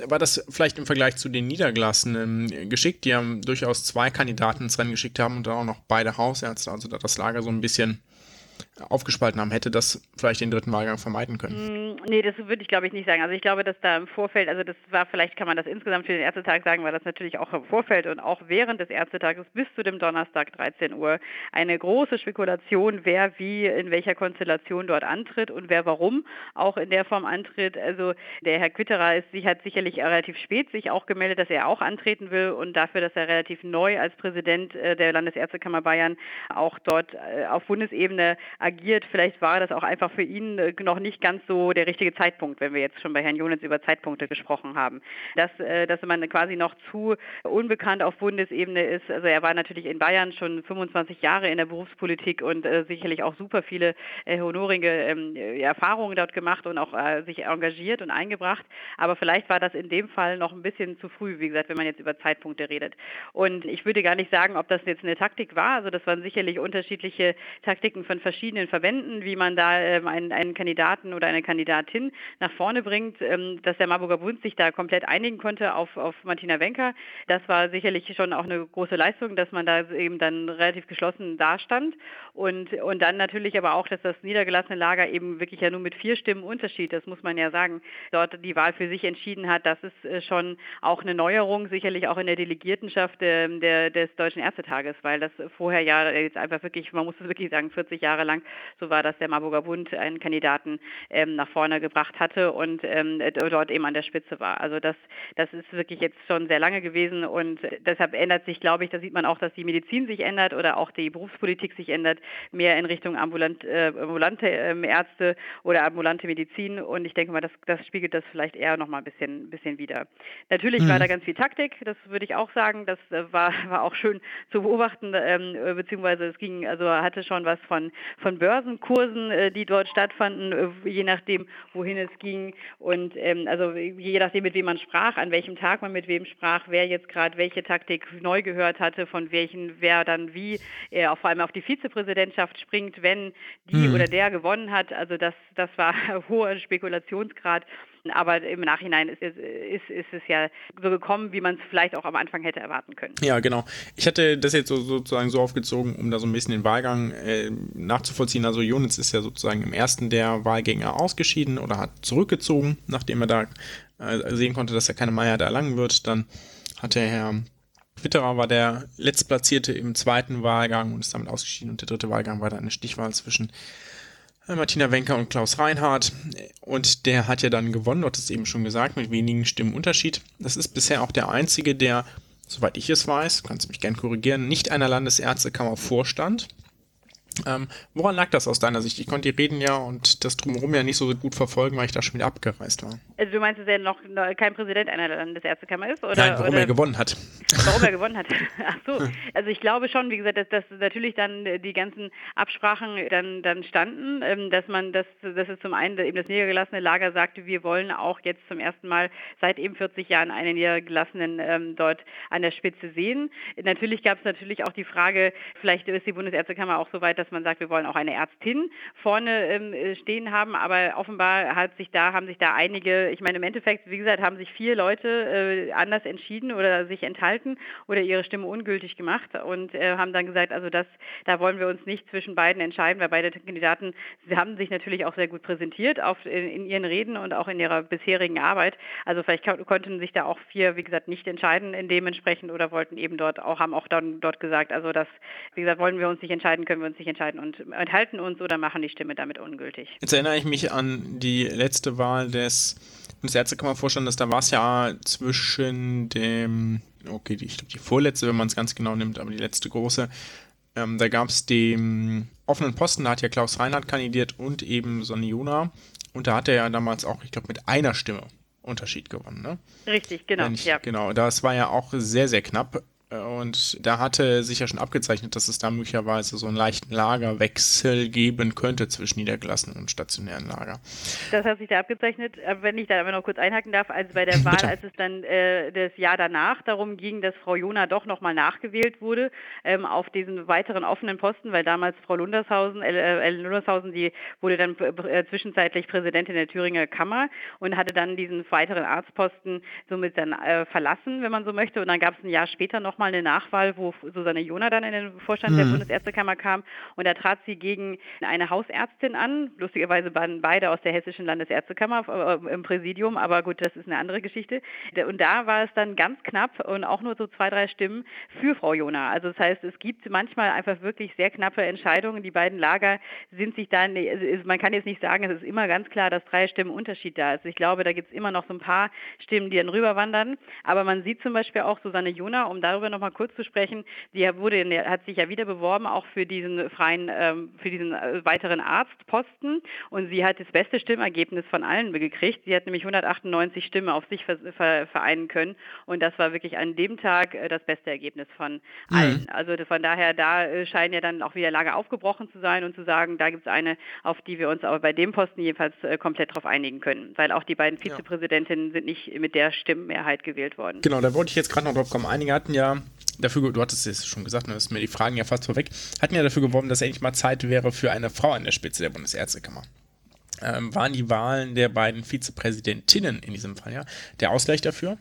war das vielleicht im Vergleich zu den Niedergelassenen geschickt, die haben durchaus zwei Kandidaten ins Rennen geschickt haben und dann auch noch beide Hausärzte, also da das Lager so ein bisschen aufgespalten haben, hätte das vielleicht den dritten Wahlgang vermeiden können. Mm, Nee, das würde ich glaube ich nicht sagen. Also ich glaube, dass da im Vorfeld, also das war, vielleicht kann man das insgesamt für den Ärztetag sagen, war das natürlich auch im Vorfeld und auch während des Ärztetages bis zu dem Donnerstag 13 Uhr eine große Spekulation, wer wie in welcher Konstellation dort antritt und wer warum auch in der Form antritt. Also der Herr Quitterer ist sich hat sicherlich relativ spät sich auch gemeldet, dass er auch antreten will und dafür, dass er relativ neu als Präsident äh, der Landesärztekammer Bayern auch dort äh, auf Bundesebene agiert. Vielleicht war das auch einfach für ihn äh, noch nicht ganz so der richtige Zeitpunkt, wenn wir jetzt schon bei Herrn Jonitz über Zeitpunkte gesprochen haben. Dass, äh, dass man quasi noch zu unbekannt auf Bundesebene ist. Also er war natürlich in Bayern schon 25 Jahre in der Berufspolitik und äh, sicherlich auch super viele honorige ähm, Erfahrungen dort gemacht und auch sich engagiert und eingebracht. Aber vielleicht war das in dem Fall noch ein bisschen zu früh, wie gesagt, wenn man jetzt über Zeitpunkte redet. Und ich würde gar nicht sagen, ob das jetzt eine Taktik war. Also das waren sicherlich unterschiedliche Taktiken von verschiedenen Verbänden, wie man da ähm, einen, einen Kandidaten oder eine Kandidatin nach vorne bringt, ähm, dass der Marburger Bund sich da komplett einigen konnte auf, auf Martina Wenker. Das war sicherlich schon auch eine große Leistung, dass man da eben dann relativ geschlossen dastand. Und, und dann natürlich aber auch, dass das niedergelassene Lager eben wirklich ja nur mit vier Stimmen Unterschied, das muss man ja sagen, dort die Wahl für sich entschieden hat. Das ist äh, schon auch eine Neuerung, sicherlich auch in der Delegiertenschaft äh, der, des Deutschen Ärztetages, weil das vorher ja jetzt einfach wirklich, man muss es wirklich sagen, 40 Jahre lang so war, dass der Marburger Bund einen Kandidaten ähm, nach vorne gebracht hatte und ähm, dort eben an der Spitze war. Also das, das ist wirklich jetzt schon sehr lange gewesen und deshalb ändert sich, glaube ich, da sieht man auch, dass die Medizin sich ändert oder auch die Berufspolitik sich ändert, mehr in Richtung ambulant, äh, ambulante ähm, Ärzte oder ambulante Medizin und ich denke mal, das, das spiegelt das vielleicht eher noch mal ein bisschen, bisschen wieder. Natürlich mhm. war da ganz viel Taktik, das würde ich auch sagen, das äh, war, war auch schön zu beobachten, ähm, beziehungsweise es ging, also hatte schon was von, von Börsenkursen, äh, die dort stattfanden, äh, je nachdem, wohin es ging. Und ähm, also je nachdem, mit wem man sprach, an welchem Tag man mit wem sprach, wer jetzt gerade welche Taktik neu gehört hatte, von welchen, wer dann wie, äh, auch vor allem auf die Vizepräsidentschaft springt, wenn die Mhm. oder der gewonnen hat. Also das, das war hoher Spekulationsgrad. Aber im Nachhinein ist, es- ist, ist es ja so gekommen, wie man es vielleicht auch am Anfang hätte erwarten können. Ja, genau. Ich hatte das jetzt so, sozusagen so aufgezogen, um da so ein bisschen den Wahlgang äh, nachzuvollziehen. Also Jonitz ist ja sozusagen im ersten der Wahlgänge ausgeschieden oder hat zurückgezogen, nachdem er da äh, sehen konnte, dass er keine Mehrheit erlangen wird. Dann hat der Herr Witterer war der Letztplatzierte im zweiten Wahlgang und ist damit ausgeschieden. Und der dritte Wahlgang war dann eine Stichwahl zwischen Martina Wenker und Klaus Reinhardt. Und der hat ja dann gewonnen, du hattest eben schon gesagt, mit wenigen Stimmen Unterschied. Das ist bisher auch der einzige, der, soweit ich es weiß, kannst du mich gern korrigieren, nicht einer Landesärztekammer vorstand. Ähm, woran lag das aus deiner Sicht? Ich konnte die Reden ja und das drumherum ja nicht so gut verfolgen, weil ich da schon wieder abgereist war. Also du meinst, dass er noch kein Präsident einer Landesärztekammer ist? Oder, Nein, warum oder er gewonnen hat. Warum er gewonnen hat. Ach so. Also ich glaube schon, wie gesagt, dass, dass natürlich dann die ganzen Absprachen dann, dann standen, ähm, dass man, dass, dass es zum einen eben das niedergelassene Lager sagte, wir wollen auch jetzt zum ersten Mal seit eben 40 Jahren einen niedergelassenen ähm, dort an der Spitze sehen. Natürlich gab es natürlich auch die Frage, vielleicht ist die Bundesärztekammer auch so weit, dass man sagt, wir wollen auch eine Ärztin vorne ähm, äh, stehen haben, aber offenbar hat sich da, haben sich da einige, ich meine im Endeffekt, wie gesagt, haben sich vier Leute äh, anders entschieden oder sich enthalten oder ihre Stimme ungültig gemacht und äh, haben dann gesagt, also das, da wollen wir uns nicht zwischen beiden entscheiden, weil beide Kandidaten, sie haben sich natürlich auch sehr gut präsentiert auf, in, in ihren Reden und auch in ihrer bisherigen Arbeit. Also vielleicht kon- konnten sich da auch vier, wie gesagt, nicht entscheiden in dementsprechend oder wollten eben dort auch, haben auch dann dort gesagt, also das, wie gesagt, wollen wir uns nicht entscheiden, können wir uns nicht entscheiden und enthalten uns oder machen die Stimme damit ungültig. Jetzt erinnere ich mich an die letzte Wahl des Bundesärztekammervorstandes. Da war es ja zwischen dem, okay, die, ich glaube die vorletzte, wenn man es ganz genau nimmt, aber die letzte große. Ähm, da gab es den offenen Posten, da hat ja Klaus Reinhardt kandidiert und eben Sonny Jona. Und da hat er ja damals auch, ich glaube, mit einer Stimme Unterschied gewonnen. Ne? Richtig, genau. Ich, ja. Genau, das war ja auch sehr, sehr knapp. Und da hatte sich ja schon abgezeichnet, dass es da möglicherweise so einen leichten Lagerwechsel geben könnte zwischen niedergelassenen und stationären Lager. Das hat sich da abgezeichnet. Aber Wenn ich da aber noch kurz einhaken darf, also bei der Wahl, Bitte. als es dann äh, das Jahr danach darum ging, dass Frau Jona doch nochmal nachgewählt wurde ähm, auf diesen weiteren offenen Posten, weil damals Frau Lundershausen, äh, Ellen Lundershausen, die wurde dann äh, zwischenzeitlich Präsidentin der Thüringer Kammer und hatte dann diesen weiteren Arztposten somit dann äh, verlassen, wenn man so möchte. Und dann gab es ein Jahr später nochmal eine Nachwahl, wo Susanne Jona dann in den Vorstand der Bundesärztekammer kam und da trat sie gegen eine Hausärztin an. Lustigerweise waren beide aus der Hessischen Landesärztekammer äh, im Präsidium, aber gut, das ist eine andere Geschichte. Und da war es dann ganz knapp und auch nur so zwei, drei Stimmen für Frau Jona. Also das heißt, es gibt manchmal einfach wirklich sehr knappe Entscheidungen. Die beiden Lager sind sich dann, man kann jetzt nicht sagen, es ist immer ganz klar, dass drei Stimmen Unterschied da ist. Ich glaube, da gibt es immer noch so ein paar Stimmen, die dann rüberwandern. Aber man sieht zum Beispiel auch Susanne Jona, um darüber nochmal kurz zu sprechen, die wurde, hat sich ja wieder beworben, auch für diesen freien, ähm, für diesen äh, weiteren Arztposten. Und sie hat das beste Stimmergebnis von allen gekriegt. Sie hat nämlich 198 Stimmen auf sich ver ver vereinen können. Und das war wirklich an dem Tag äh, das beste Ergebnis von allen. Also das- von daher, da äh, scheinen ja dann auch wieder Lager aufgebrochen zu sein und zu sagen, da gibt es eine, auf die wir uns aber bei dem Posten jedenfalls komplett drauf einigen können. Weil auch die beiden Vizepräsidentinnen sind nicht mit der Stimmenmehrheit gewählt worden. Genau, da wollte ich jetzt gerade noch drauf kommen. Einige hatten ja dafür, ge- du hattest es schon gesagt, du hast mir die Fragen ja fast vorweg, hatten ja dafür geworben, dass endlich mal Zeit wäre für eine Frau an der Spitze der Bundesärztekammer. Ähm, waren die Wahlen der beiden Vizepräsidentinnen in diesem Fall ja der Ausgleich dafür?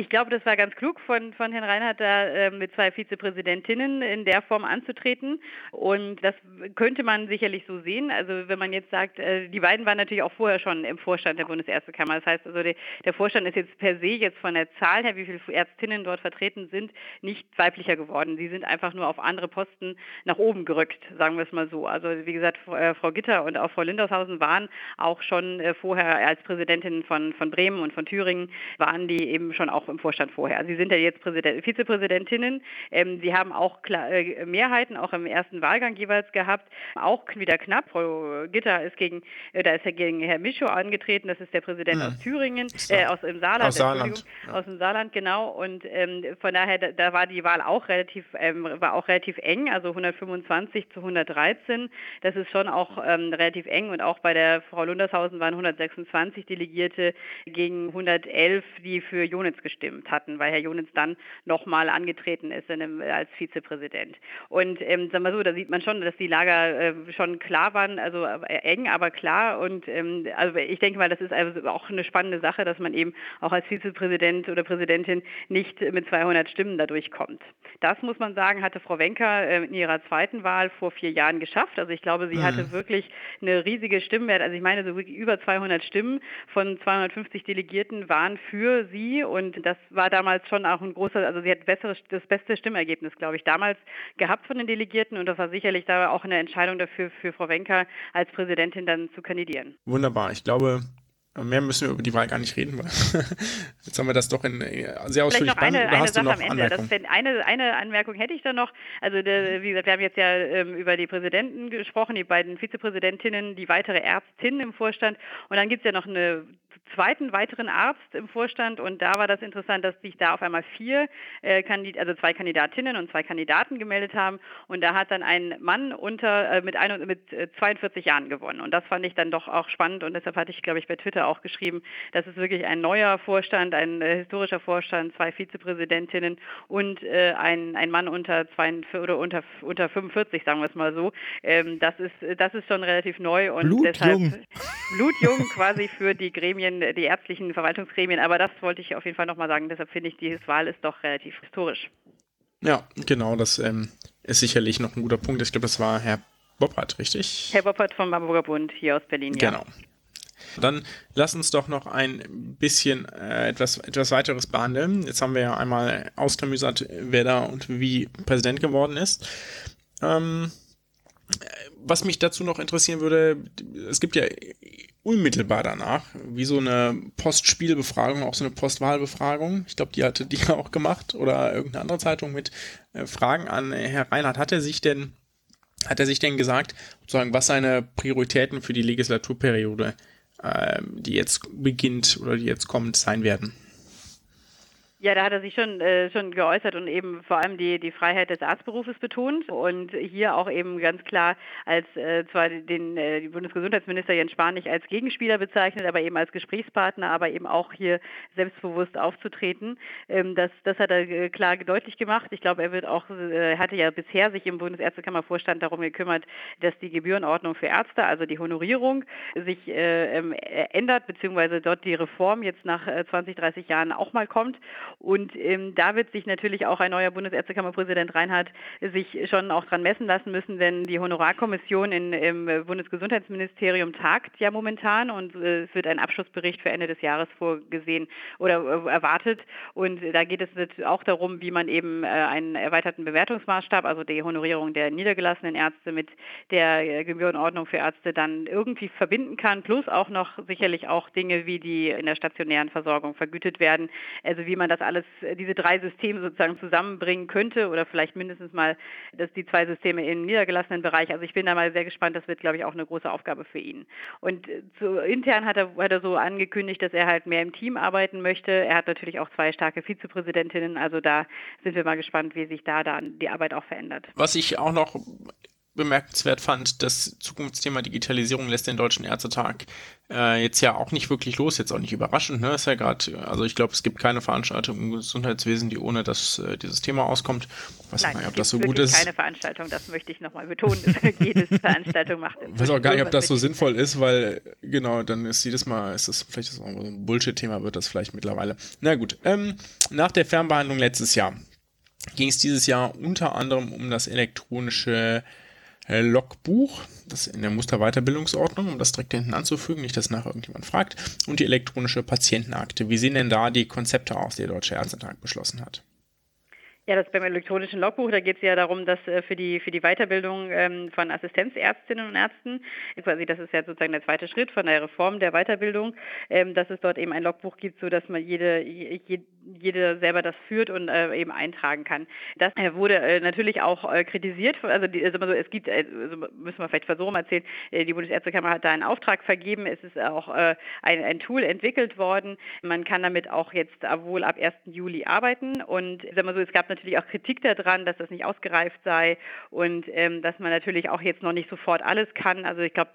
Ich glaube, das war ganz klug von, von Herrn Reinhardt, da äh, mit zwei Vizepräsidentinnen in der Form anzutreten. Und das könnte man sicherlich so sehen. Also wenn man jetzt sagt, äh, die beiden waren natürlich auch vorher schon im Vorstand der Bundesärztekammer. Das heißt also, der, der Vorstand ist jetzt per se jetzt von der Zahl her, wie viele Ärztinnen dort vertreten sind, nicht weiblicher geworden. Sie sind einfach nur auf andere Posten nach oben gerückt, sagen wir es mal so. Also wie gesagt, Frau- äh, Frau Gitter und auch Frau Lindershausen waren auch schon äh, vorher als Präsidentin von, von Bremen und von Thüringen, waren die eben schon auch im Vorstand vorher. Also Sie sind ja jetzt Präsident, Vizepräsidentinnen. Ähm, Sie haben auch klar, äh, Mehrheiten auch im ersten Wahlgang jeweils gehabt, auch wieder knapp. Frau Gitter ist gegen, äh, da ist er gegen Herr Mischow angetreten. Das ist der Präsident mhm. aus Thüringen, äh, aus dem Saarland, aus, Saarland. Ja. aus dem Saarland genau. Und ähm, von daher, da, da, war die Wahl auch relativ, ähm, war auch relativ eng, also 125 zu 113. Das ist schon auch ähm, relativ eng und auch bei der Frau Lundershausen waren 126 Delegierte gegen 111, die für Jonitz gestimmt hatten, weil Herr Jonitz dann nochmal angetreten ist einem, als Vizepräsident. Und ähm, sagen wir so, da sieht man schon, dass die Lager äh, schon klar waren, also äh, eng, aber klar. Und ähm, also ich denke mal, das ist also auch eine spannende Sache, dass man eben auch als Vizepräsident oder Präsidentin nicht mit 200 Stimmen dadurch kommt. Das muss man sagen, hatte Frau Wenker äh, in ihrer zweiten Wahl vor vier Jahren geschafft. Also ich glaube, sie mhm. hatte wirklich eine riesige Stimmenwert. Also ich meine, so über 200 Stimmen von 250 Delegierten waren für sie und das war damals schon auch ein großer, also sie hat besseres, das beste Stimmergebnis, glaube ich, damals gehabt von den Delegierten und das war sicherlich da auch eine Entscheidung dafür für Frau Wenker als Präsidentin dann zu kandidieren. Wunderbar. Ich glaube, Mehr müssen wir über die Wahl gar nicht reden, weil jetzt haben wir das doch in äh, sehr ausführlich Vielleicht noch eine, eine Sache am Ende. Das, eine, eine Anmerkung hätte ich da noch. Also der, wie gesagt, wir haben jetzt ja ähm, über die Präsidenten gesprochen, die beiden Vizepräsidentinnen, die weitere Ärztin im Vorstand und dann gibt es ja noch eine zweiten weiteren Arzt im Vorstand und da war das interessant, dass sich da auf einmal vier, äh, also zwei Kandidatinnen und zwei Kandidaten gemeldet haben und da hat dann ein Mann unter äh, mit, ein, mit 42 äh, Jahren gewonnen und das fand ich dann doch auch spannend und deshalb hatte ich, glaube ich, bei Twitter auch geschrieben, das ist wirklich ein neuer Vorstand, ein äh, historischer Vorstand, zwei Vizepräsidentinnen und äh, ein, ein Mann unter zwei, oder unter, unter 45, sagen wir es mal so. Ähm, das ist das ist schon relativ neu und Blutjung. deshalb Blutjung quasi für die Gremien die ärztlichen Verwaltungsgremien, aber das wollte ich auf jeden Fall nochmal sagen. Deshalb finde ich, die Wahl ist doch relativ historisch. Ja, genau, das ähm, ist sicherlich noch ein guter Punkt. Ich glaube, das war Herr Boppert, richtig? Herr Boppert vom Hamburger Bund hier aus Berlin, ja. Genau. Dann lass uns doch noch ein bisschen äh, etwas, etwas weiteres behandeln. Jetzt haben wir ja einmal ausklamüsert, wer da und wie Präsident geworden ist. Ähm, was mich dazu noch interessieren würde, es gibt ja unmittelbar danach, wie so eine Postspielbefragung, auch so eine Postwahlbefragung. Ich glaube, die hatte die auch gemacht oder irgendeine andere Zeitung mit äh, Fragen an Herr Reinhardt. Hat er sich denn, hat er sich denn gesagt, sozusagen, was seine Prioritäten für die Legislaturperiode, äh, die jetzt beginnt oder die jetzt kommt, sein werden? Ja, da hat er sich schon, äh, schon geäußert und eben vor allem die, die Freiheit des Arztberufes betont und hier auch eben ganz klar als äh, zwar den äh, Bundesgesundheitsminister Jens Spahn nicht als Gegenspieler bezeichnet, aber eben als Gesprächspartner, aber eben auch hier selbstbewusst aufzutreten. Ähm, das, das hat er äh, klar deutlich gemacht. Ich glaube, er wird auch, äh, hatte ja bisher sich im Bundesärztekammervorstand darum gekümmert, dass die Gebührenordnung für Ärzte, also die Honorierung, sich äh, ähm, ändert, beziehungsweise dort die Reform jetzt nach 20, 30 Jahren auch mal kommt. Und ähm, da wird sich natürlich auch ein neuer Bundesärztekammerpräsident Reinhardt sich schon auch dran messen lassen müssen, denn die Honorarkommission in, im Bundesgesundheitsministerium tagt ja momentan und äh, es wird ein Abschlussbericht für Ende des Jahres vorgesehen oder äh, erwartet. Und da geht es auch darum, wie man eben äh, einen erweiterten Bewertungsmaßstab, also die Honorierung der niedergelassenen Ärzte mit der äh, Gebührenordnung für Ärzte dann irgendwie verbinden kann, plus auch noch sicherlich auch Dinge wie die in der stationären Versorgung vergütet werden. Also wie man das alles, äh, diese drei Systeme sozusagen zusammenbringen könnte oder vielleicht mindestens mal dass die zwei Systeme im niedergelassenen Bereich. Also ich bin da mal sehr gespannt, das wird, glaube ich, auch eine große Aufgabe für ihn. Und äh, so intern hat er, hat er so angekündigt, dass er halt mehr im Team arbeiten möchte. Er hat natürlich auch zwei starke Vizepräsidentinnen, also da sind wir mal gespannt, wie sich da dann die Arbeit auch verändert. Was ich auch noch bemerkenswert fand, das Zukunftsthema Digitalisierung lässt den Deutschen Ärztetag äh, jetzt ja auch nicht wirklich los, jetzt auch nicht überraschend, ne? Ist ja gerade, also ich glaube, es gibt keine Veranstaltung im Gesundheitswesen, die ohne dass äh, dieses Thema auskommt. weiß Nein, nicht, ob das so gut ist. keine Veranstaltung, das möchte ich nochmal betonen. Jede Veranstaltung macht. Ich weiß auch gar nicht, ob das so sinnvoll ist, weil genau, dann ist jedes Mal, ist das vielleicht ist auch so ein Bullshit-Thema, wird das vielleicht mittlerweile. Na gut, ähm, nach der Fernbehandlung letztes Jahr ging es dieses Jahr unter anderem um das elektronische äh, Logbuch, das in der Musterweiterbildungsordnung, um das direkt hinten anzufügen, nicht, dass nachher irgendjemand fragt, und die elektronische Patientenakte. Wie sehen denn da die Konzepte aus, die der Deutsche Ärztetag beschlossen hat? Ja, das beim elektronischen Logbuch, da geht es ja darum, dass äh, für die für die Weiterbildung ähm, von Assistenzärztinnen und Ärzten, quasi das ist ja sozusagen der zweite Schritt von der Reform der Weiterbildung, ähm, dass es dort eben ein Logbuch gibt, so dass man jede jede, selber das führt und äh, eben eintragen kann. Das äh, wurde äh, natürlich auch äh, kritisiert, also, also es gibt, äh, also müssen wir vielleicht versuchen erzählen, die Bundesärztekammer hat da einen Auftrag vergeben, es ist auch ein, ein Tool entwickelt worden, man kann damit auch jetzt wohl ab 1. Juli arbeiten und sagen wir so, es gab natürlich natürlich auch Kritik daran, dass das nicht ausgereift sei und ähm, dass man natürlich auch jetzt noch nicht sofort alles kann. Also ich glaube,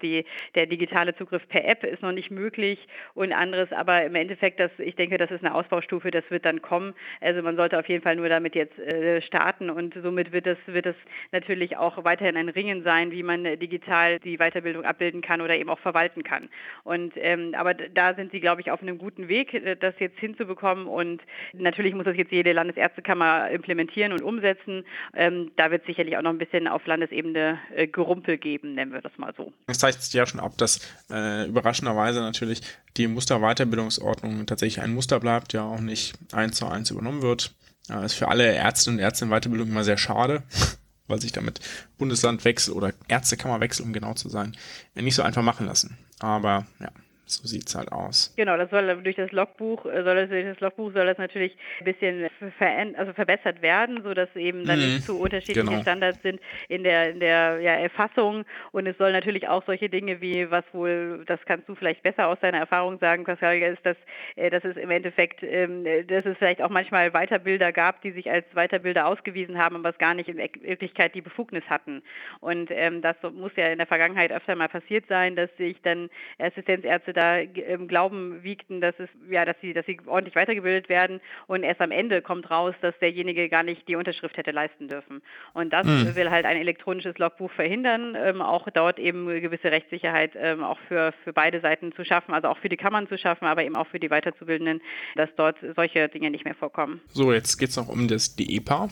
der digitale Zugriff per App ist noch nicht möglich und anderes, aber im Endeffekt, das, ich denke, das ist eine Ausbaustufe, das wird dann kommen. Also man sollte auf jeden Fall nur damit jetzt äh, starten und somit wird es, wird es natürlich auch weiterhin ein Ringen sein, wie man digital die Weiterbildung abbilden kann oder eben auch verwalten kann. Und ähm, aber da sind sie, glaube ich, auf einem guten Weg, äh, das jetzt hinzubekommen und natürlich muss das jetzt jede Landesärztekammer implementieren implementieren und umsetzen. Ähm, da wird es sicherlich auch noch ein bisschen auf Landesebene äh, Gerumpel geben, nennen wir das mal so. Es zeigt sich ja schon ab, dass äh, überraschenderweise natürlich die Musterweiterbildungsordnung tatsächlich ein Muster bleibt, ja auch nicht eins zu eins übernommen wird. Das ist für alle Ärztinnen und Ärzte in Weiterbildung immer sehr schade, weil sich damit Bundeslandwechsel oder Ärztekammerwechsel, um genau zu sein, nicht so einfach machen lassen. Aber ja. So sieht es halt aus. Genau, das soll durch das Logbuch, äh, soll das, durch das Logbuch soll das natürlich ein bisschen also verbessert werden, sodass eben dann mhm, nicht zu unterschiedliche genau. Standards sind in der, in der ja, Erfassung. Und es soll natürlich auch solche Dinge wie, was wohl, das kannst du vielleicht besser aus deiner Erfahrung sagen, Pascal, ist, dass, äh, dass es im Endeffekt, ähm, dass es vielleicht auch manchmal Weiterbilder gab, die sich als Weiterbilder ausgewiesen haben, aber es gar nicht in Wirklichkeit die Befugnis hatten. Und ähm, das muss ja in der Vergangenheit öfter mal passiert sein, dass sich dann Assistenzärzte da im Glauben wiegten, dass es ja, dass sie, dass sie ordentlich weitergebildet werden und erst am Ende kommt raus, dass derjenige gar nicht die Unterschrift hätte leisten dürfen. Und das mhm. will halt ein elektronisches Logbuch verhindern, ähm, auch dort eben gewisse Rechtssicherheit ähm, auch für, für beide Seiten zu schaffen, also auch für die Kammern zu schaffen, aber eben auch für die Weiterzubildenden, dass dort solche Dinge nicht mehr vorkommen. So, jetzt geht es noch um das die EPA.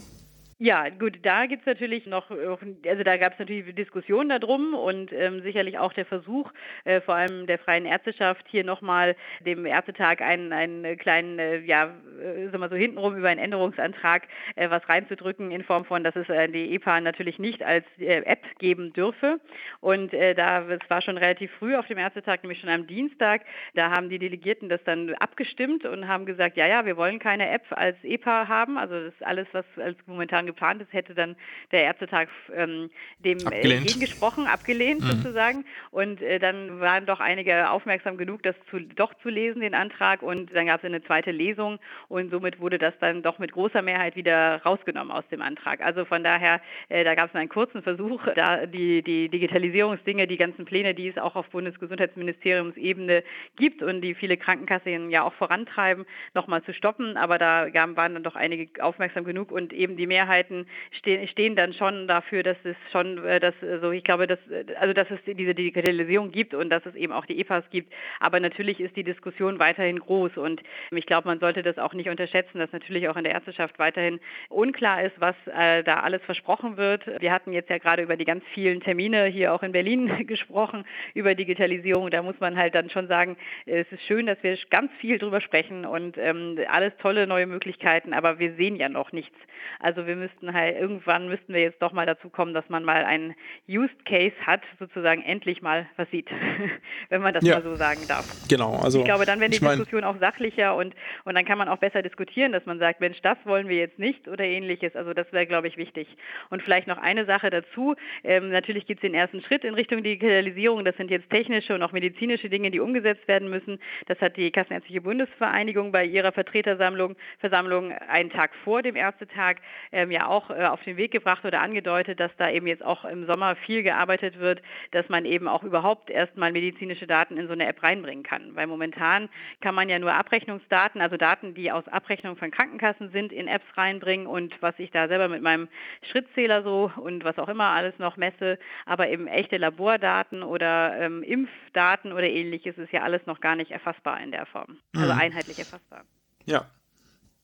Ja, gut, da gibt es natürlich noch, also da gab es natürlich Diskussionen darum und ähm, sicherlich auch der Versuch, äh, vor allem der freien Ärzteschaft, hier nochmal dem Ärztetag einen, einen kleinen, äh, ja, äh, sagen wir so hintenrum über einen Änderungsantrag äh, was reinzudrücken in Form von, dass es äh, die EPA natürlich nicht als äh, App geben dürfe. Und da, es war schon relativ früh auf dem Ärztetag, nämlich schon am Dienstag, da haben die Delegierten das dann abgestimmt und haben gesagt, ja, ja, wir wollen keine App als EPA haben, also das ist alles, was als momentan Jahren geplant ist, hätte dann der Ärztetag ähm, dem abgelehnt. entgegengesprochen, abgelehnt mhm. sozusagen. Und äh, dann waren doch einige aufmerksam genug, das zu, doch zu lesen, den Antrag. Und dann gab es eine zweite Lesung und somit wurde das dann doch mit großer Mehrheit wieder rausgenommen aus dem Antrag. Also von daher, äh, da gab es einen kurzen Versuch, da die, die Digitalisierungsdinge, die ganzen Pläne, die es auch auf Bundesgesundheitsministeriumsebene gibt und die viele Krankenkassen ja auch vorantreiben, nochmal zu stoppen. Aber da waren dann doch einige aufmerksam genug und eben die Mehrheit Mehrheiten stehen, stehen dann schon dafür, dass es schon, äh, dass also ich glaube, dass also dass es diese Digitalisierung gibt und dass es eben auch die EPAs gibt. Aber natürlich ist die Diskussion weiterhin groß und ich glaube, man sollte das auch nicht unterschätzen, dass natürlich auch in der Ärzteschaft weiterhin unklar ist, was äh, da alles versprochen wird. Wir hatten jetzt ja gerade über die ganz vielen Termine hier auch in Berlin gesprochen über Digitalisierung. Da muss man halt dann schon sagen, es ist schön, dass wir ganz viel drüber sprechen und ähm, alles tolle neue Möglichkeiten, aber wir sehen ja noch nichts. Also wir müssten halt, irgendwann müssten wir jetzt doch mal dazu kommen, dass man mal einen Used Case hat, sozusagen endlich mal was sieht, wenn man das ja. mal so sagen darf. Genau, also. Ich glaube, dann werden die Diskussionen auch sachlicher und, und dann kann man auch besser diskutieren, dass man sagt, Mensch, das wollen wir jetzt nicht oder ähnliches. Also das wäre, glaube ich, wichtig. Und vielleicht noch eine Sache dazu. Ähm, natürlich gibt es den ersten Schritt in Richtung Digitalisierung. Das sind jetzt technische und auch medizinische Dinge, die umgesetzt werden müssen. Das hat die Kassenärztliche Bundesvereinigung bei ihrer Vertretersammlung Versammlung einen Tag vor dem Ärztetag ähm, ja auch äh, auf den Weg gebracht oder angedeutet, dass da eben jetzt auch im Sommer viel gearbeitet wird, dass man eben auch überhaupt erstmal medizinische Daten in so eine App reinbringen kann. Weil momentan kann man ja nur Abrechnungsdaten, also Daten, die aus Abrechnung von Krankenkassen sind, in Apps reinbringen und was ich da selber mit meinem Schrittzähler so und was auch immer alles noch messe, aber eben echte Labordaten oder ähm, Impfdaten oder ähnliches ist ja alles noch gar nicht erfassbar in der Form. Also mhm. einheitlich erfassbar. Ja,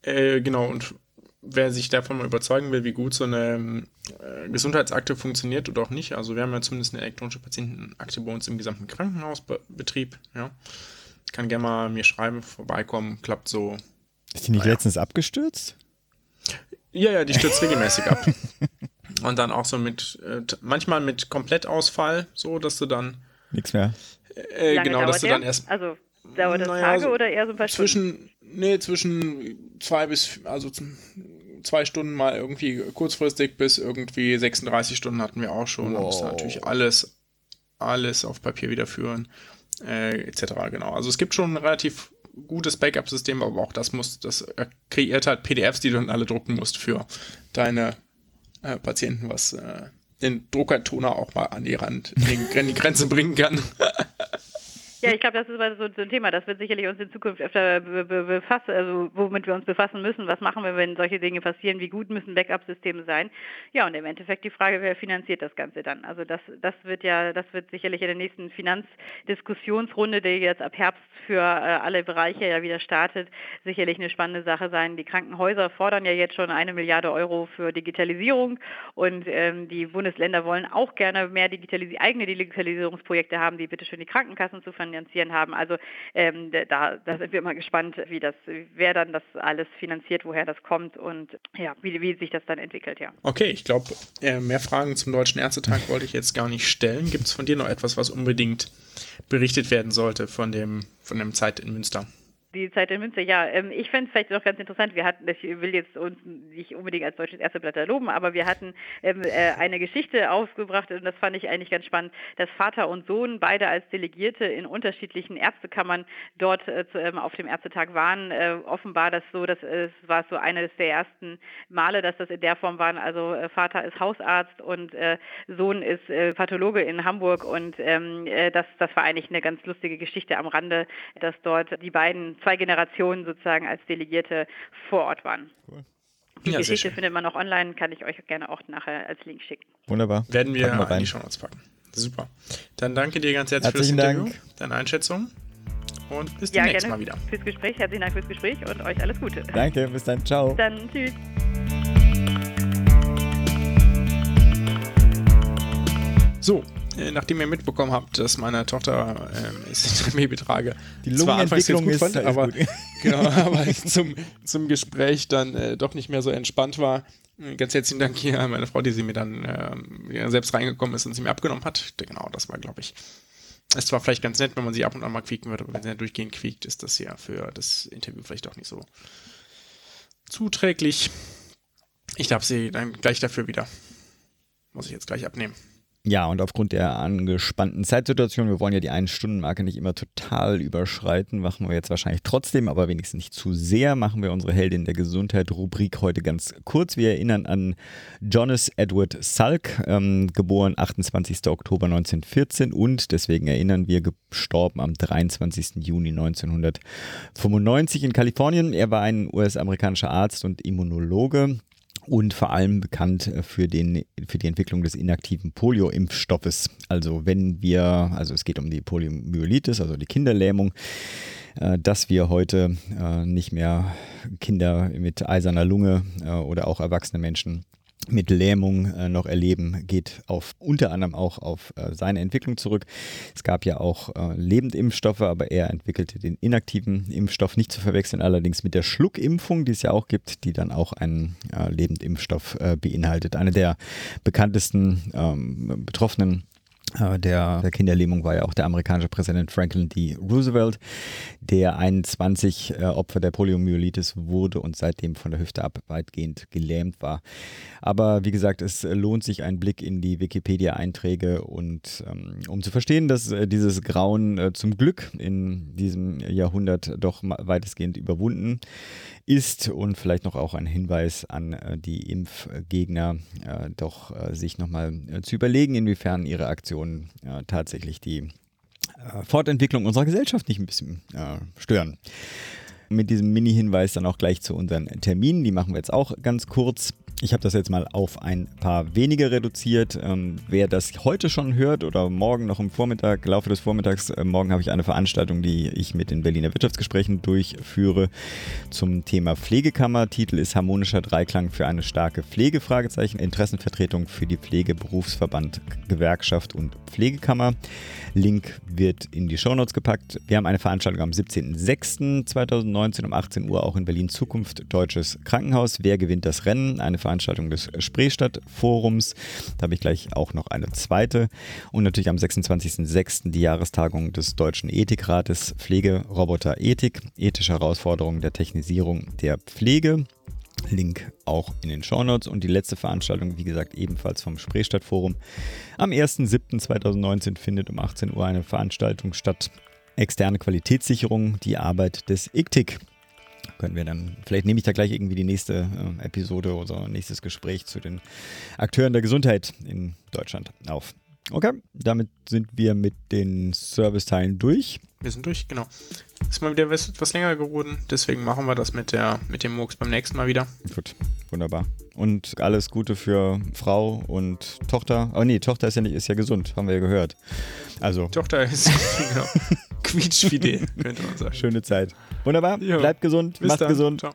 äh, genau. Und wer sich davon mal überzeugen will, wie gut so eine äh, Gesundheitsakte funktioniert oder auch nicht, also wir haben ja zumindest eine elektronische Patientenakte bei uns im gesamten Krankenhausbetrieb, ja. Kann gerne mal mir schreiben, vorbeikommen, klappt so. Ist die nicht naja. letztens abgestürzt? Ja, ja, die stürzt regelmäßig ab. Und dann auch so mit, äh, manchmal mit Komplettausfall, so dass du dann. Nichts mehr. Äh, genau, dass du dauert dann der? erst. Also dauert das Naja, Tage so oder eher so ein paar Stunden? zwischen, nee, zwischen zwei bis, also zwei Stunden mal irgendwie kurzfristig bis irgendwie 36 Stunden hatten wir auch schon. Da musst du natürlich alles, alles auf Papier wieder führen, äh, etc. Genau. Also es gibt schon ein relativ gutes Backup-System, aber auch das muss, das äh, kreiert halt PDFs, die du dann alle drucken musst für deine äh, Patienten, was äh, den Druckertoner auch mal an die Rand, in die, an die Grenze bringen kann. Ja, ich glaube, das ist so, ein Thema. Das wird sicherlich uns in Zukunft öfter be be befassen, also womit wir uns befassen müssen. Was machen wir, wenn solche Dinge passieren? Wie gut müssen Backup-Systeme sein? Ja, und im Endeffekt die Frage, wer finanziert das Ganze dann? Also das, das wird ja, das wird sicherlich in der nächsten Finanzdiskussionsrunde, die jetzt ab Herbst für äh, alle Bereiche ja wieder startet, sicherlich eine spannende Sache sein. Die Krankenhäuser fordern ja jetzt schon eine Milliarde Euro für Digitalisierung und ähm, die Bundesländer wollen auch gerne mehr Digitalis eigene Digitalisierungsprojekte haben, die bitte schön die Krankenkassen zu finanzieren haben. Also ähm, da, da sind wir mal gespannt, wie das, wer dann das alles finanziert, woher das kommt und ja, wie, wie sich das dann entwickelt, ja. Okay, ich glaube, äh, mehr Fragen zum Deutschen Ärztetag wollte ich jetzt gar nicht stellen. Gibt es von dir noch etwas, was unbedingt berichtet werden sollte von dem, von dem Zeit in Münster? Die Zeit in Münster, ja. Ähm, ich fände es vielleicht noch ganz interessant, wir hatten, ich will jetzt uns nicht unbedingt als deutsches Ärzteblatt loben, aber wir hatten ähm, äh, eine Geschichte aufgebracht und das fand ich eigentlich ganz spannend, dass Vater und Sohn beide als Delegierte in unterschiedlichen Ärztekammern dort äh, ähm, auf dem Ärztetag waren. Äh, offenbar das so, dass es war so eines der ersten Male, dass das in der Form waren. Also Vater ist Hausarzt und Sohn ist Pathologe in Hamburg und das, das war eigentlich eine ganz lustige Geschichte am Rande, dass dort die beiden zwei Generationen sozusagen als Delegierte vor Ort waren. Cool. Die Ja, Geschichte findet man auch online, kann ich euch gerne auch nachher als Link schicken. Wunderbar. Werden wir wir in rein. die Shownotes packen. Super. Dann danke dir ganz herzlich Herzlichen für das Dank. Interview, deine Einschätzung und bis Ja, demnächst gerne mal wieder. fürs Gespräch. Herzlichen Dank fürs Gespräch und euch alles Gute. Danke, bis dann. Ciao. Dann tschüss. So, nachdem ihr mitbekommen habt, dass meine Tochter ähm, ist in der Babytrage Die Lungenentwicklung gut ist fand, aber, gut. genau, aber zum, zum Gespräch dann äh, doch nicht mehr so entspannt war. Äh, Ganz herzlichen Dank hier an meine Frau, die sie mir dann ähm, ja, selbst reingekommen ist und sie mir abgenommen hat. Genau, das war, glaube ich. Es war vielleicht ganz nett, wenn man sie ab und an mal quieken würde, aber wenn sie ja durchgehend quiekt, ist das ja für das Interview vielleicht auch nicht so zuträglich. Ich darf sie dann gleich dafür wieder. Muss ich jetzt gleich abnehmen. Ja, und aufgrund der angespannten Zeitsituation, wir wollen ja die Ein-Stunden-Marke nicht immer total überschreiten, machen wir jetzt wahrscheinlich trotzdem, aber wenigstens nicht zu sehr, machen wir unsere Heldin der Gesundheit-Rubrik heute ganz kurz. Wir erinnern an Jonas Edward Salk, ähm, geboren 28. Oktober 1914 und deswegen erinnern wir, gestorben am 23. Juni 1995 in Kalifornien. Er war ein US-amerikanischer Arzt und Immunologe und vor allem bekannt äh, für, den, für die Entwicklung des inaktiven Polio-Impfstoffes. Also wenn wir, also es geht um die Poliomyelitis, also die Kinderlähmung, äh, dass wir heute äh, nicht mehr Kinder mit eiserner Lunge oder auch erwachsene Menschen mit Lähmung äh, noch erleben, geht auf unter anderem auch auf äh, seine Entwicklung zurück. Es gab ja auch äh, Lebendimpfstoffe, aber er entwickelte den inaktiven Impfstoff, nicht zu verwechseln allerdings mit der Schluckimpfung, die es ja auch gibt, die dann auch einen äh, Lebendimpfstoff äh, beinhaltet. Eine der bekanntesten ähm, Betroffenen der, der Kinderlähmung war ja auch der amerikanische Präsident Franklin D. Roosevelt, der 21 äh, Opfer der Poliomyelitis wurde und seitdem von der Hüfte ab weitgehend gelähmt war. Aber wie gesagt, es lohnt sich ein Blick in die Wikipedia-Einträge und ähm, um zu verstehen, dass äh, dieses Grauen äh, zum Glück in diesem Jahrhundert doch weitestgehend überwunden ist und vielleicht noch auch ein Hinweis an äh, die Impfgegner, äh, doch äh, sich nochmal äh, zu überlegen, inwiefern ihre Aktionen äh, tatsächlich die äh, Fortentwicklung unserer Gesellschaft nicht ein bisschen äh, stören. Mit diesem Mini-Hinweis dann auch gleich zu unseren Terminen. Die machen wir jetzt auch ganz kurz. Ich habe das jetzt mal auf ein paar wenige reduziert. Ähm, wer das heute schon hört oder morgen noch im Vormittag, Laufe des Vormittags, äh, morgen habe ich eine Veranstaltung, die ich mit den Berliner Wirtschaftsgesprächen durchführe zum Thema Pflegekammer. Titel ist Harmonischer Dreiklang für eine starke Pflege, Interessenvertretung für die Pflege, Berufsverband, Gewerkschaft und Pflegekammer. Link wird in die Shownotes gepackt. Wir haben eine Veranstaltung am 17.06.2019 2019 um 18 Uhr auch in Berlin Zukunft Deutsches Krankenhaus. Wer gewinnt das Rennen? Eine Veranstaltung des Spreestadt Forums. Da habe ich gleich auch noch eine zweite. Und natürlich am 26.06. die Jahrestagung des Deutschen Ethikrates Pflegeroboter Ethik. Ethische Herausforderungen der Technisierung der Pflege. Link auch in den Shownotes. Und die letzte Veranstaltung, wie gesagt, ebenfalls vom Spreestadtforum. Am 1.7.2019 findet um 18 Uhr eine Veranstaltung statt. Externe Qualitätssicherung, die Arbeit des ICTIC. Können wir dann, vielleicht nehme ich da gleich irgendwie die nächste äh, Episode oder nächstes Gespräch zu den Akteuren der Gesundheit in Deutschland auf. Okay, damit sind wir mit den Serviceteilen durch. Wir sind durch, genau. Ist mal wieder etwas länger geworden, deswegen machen wir das mit, der, mit dem Murks beim nächsten Mal wieder. Gut, wunderbar. Und alles Gute für Frau und Tochter. Oh nee, Tochter ist ja nicht, ist ja gesund, haben wir ja gehört. Also. Tochter ist genau, quietschfidel, könnte man sagen. Schöne Zeit. Wunderbar, Jo. bleibt gesund, Bis macht dann. gesund. Ciao.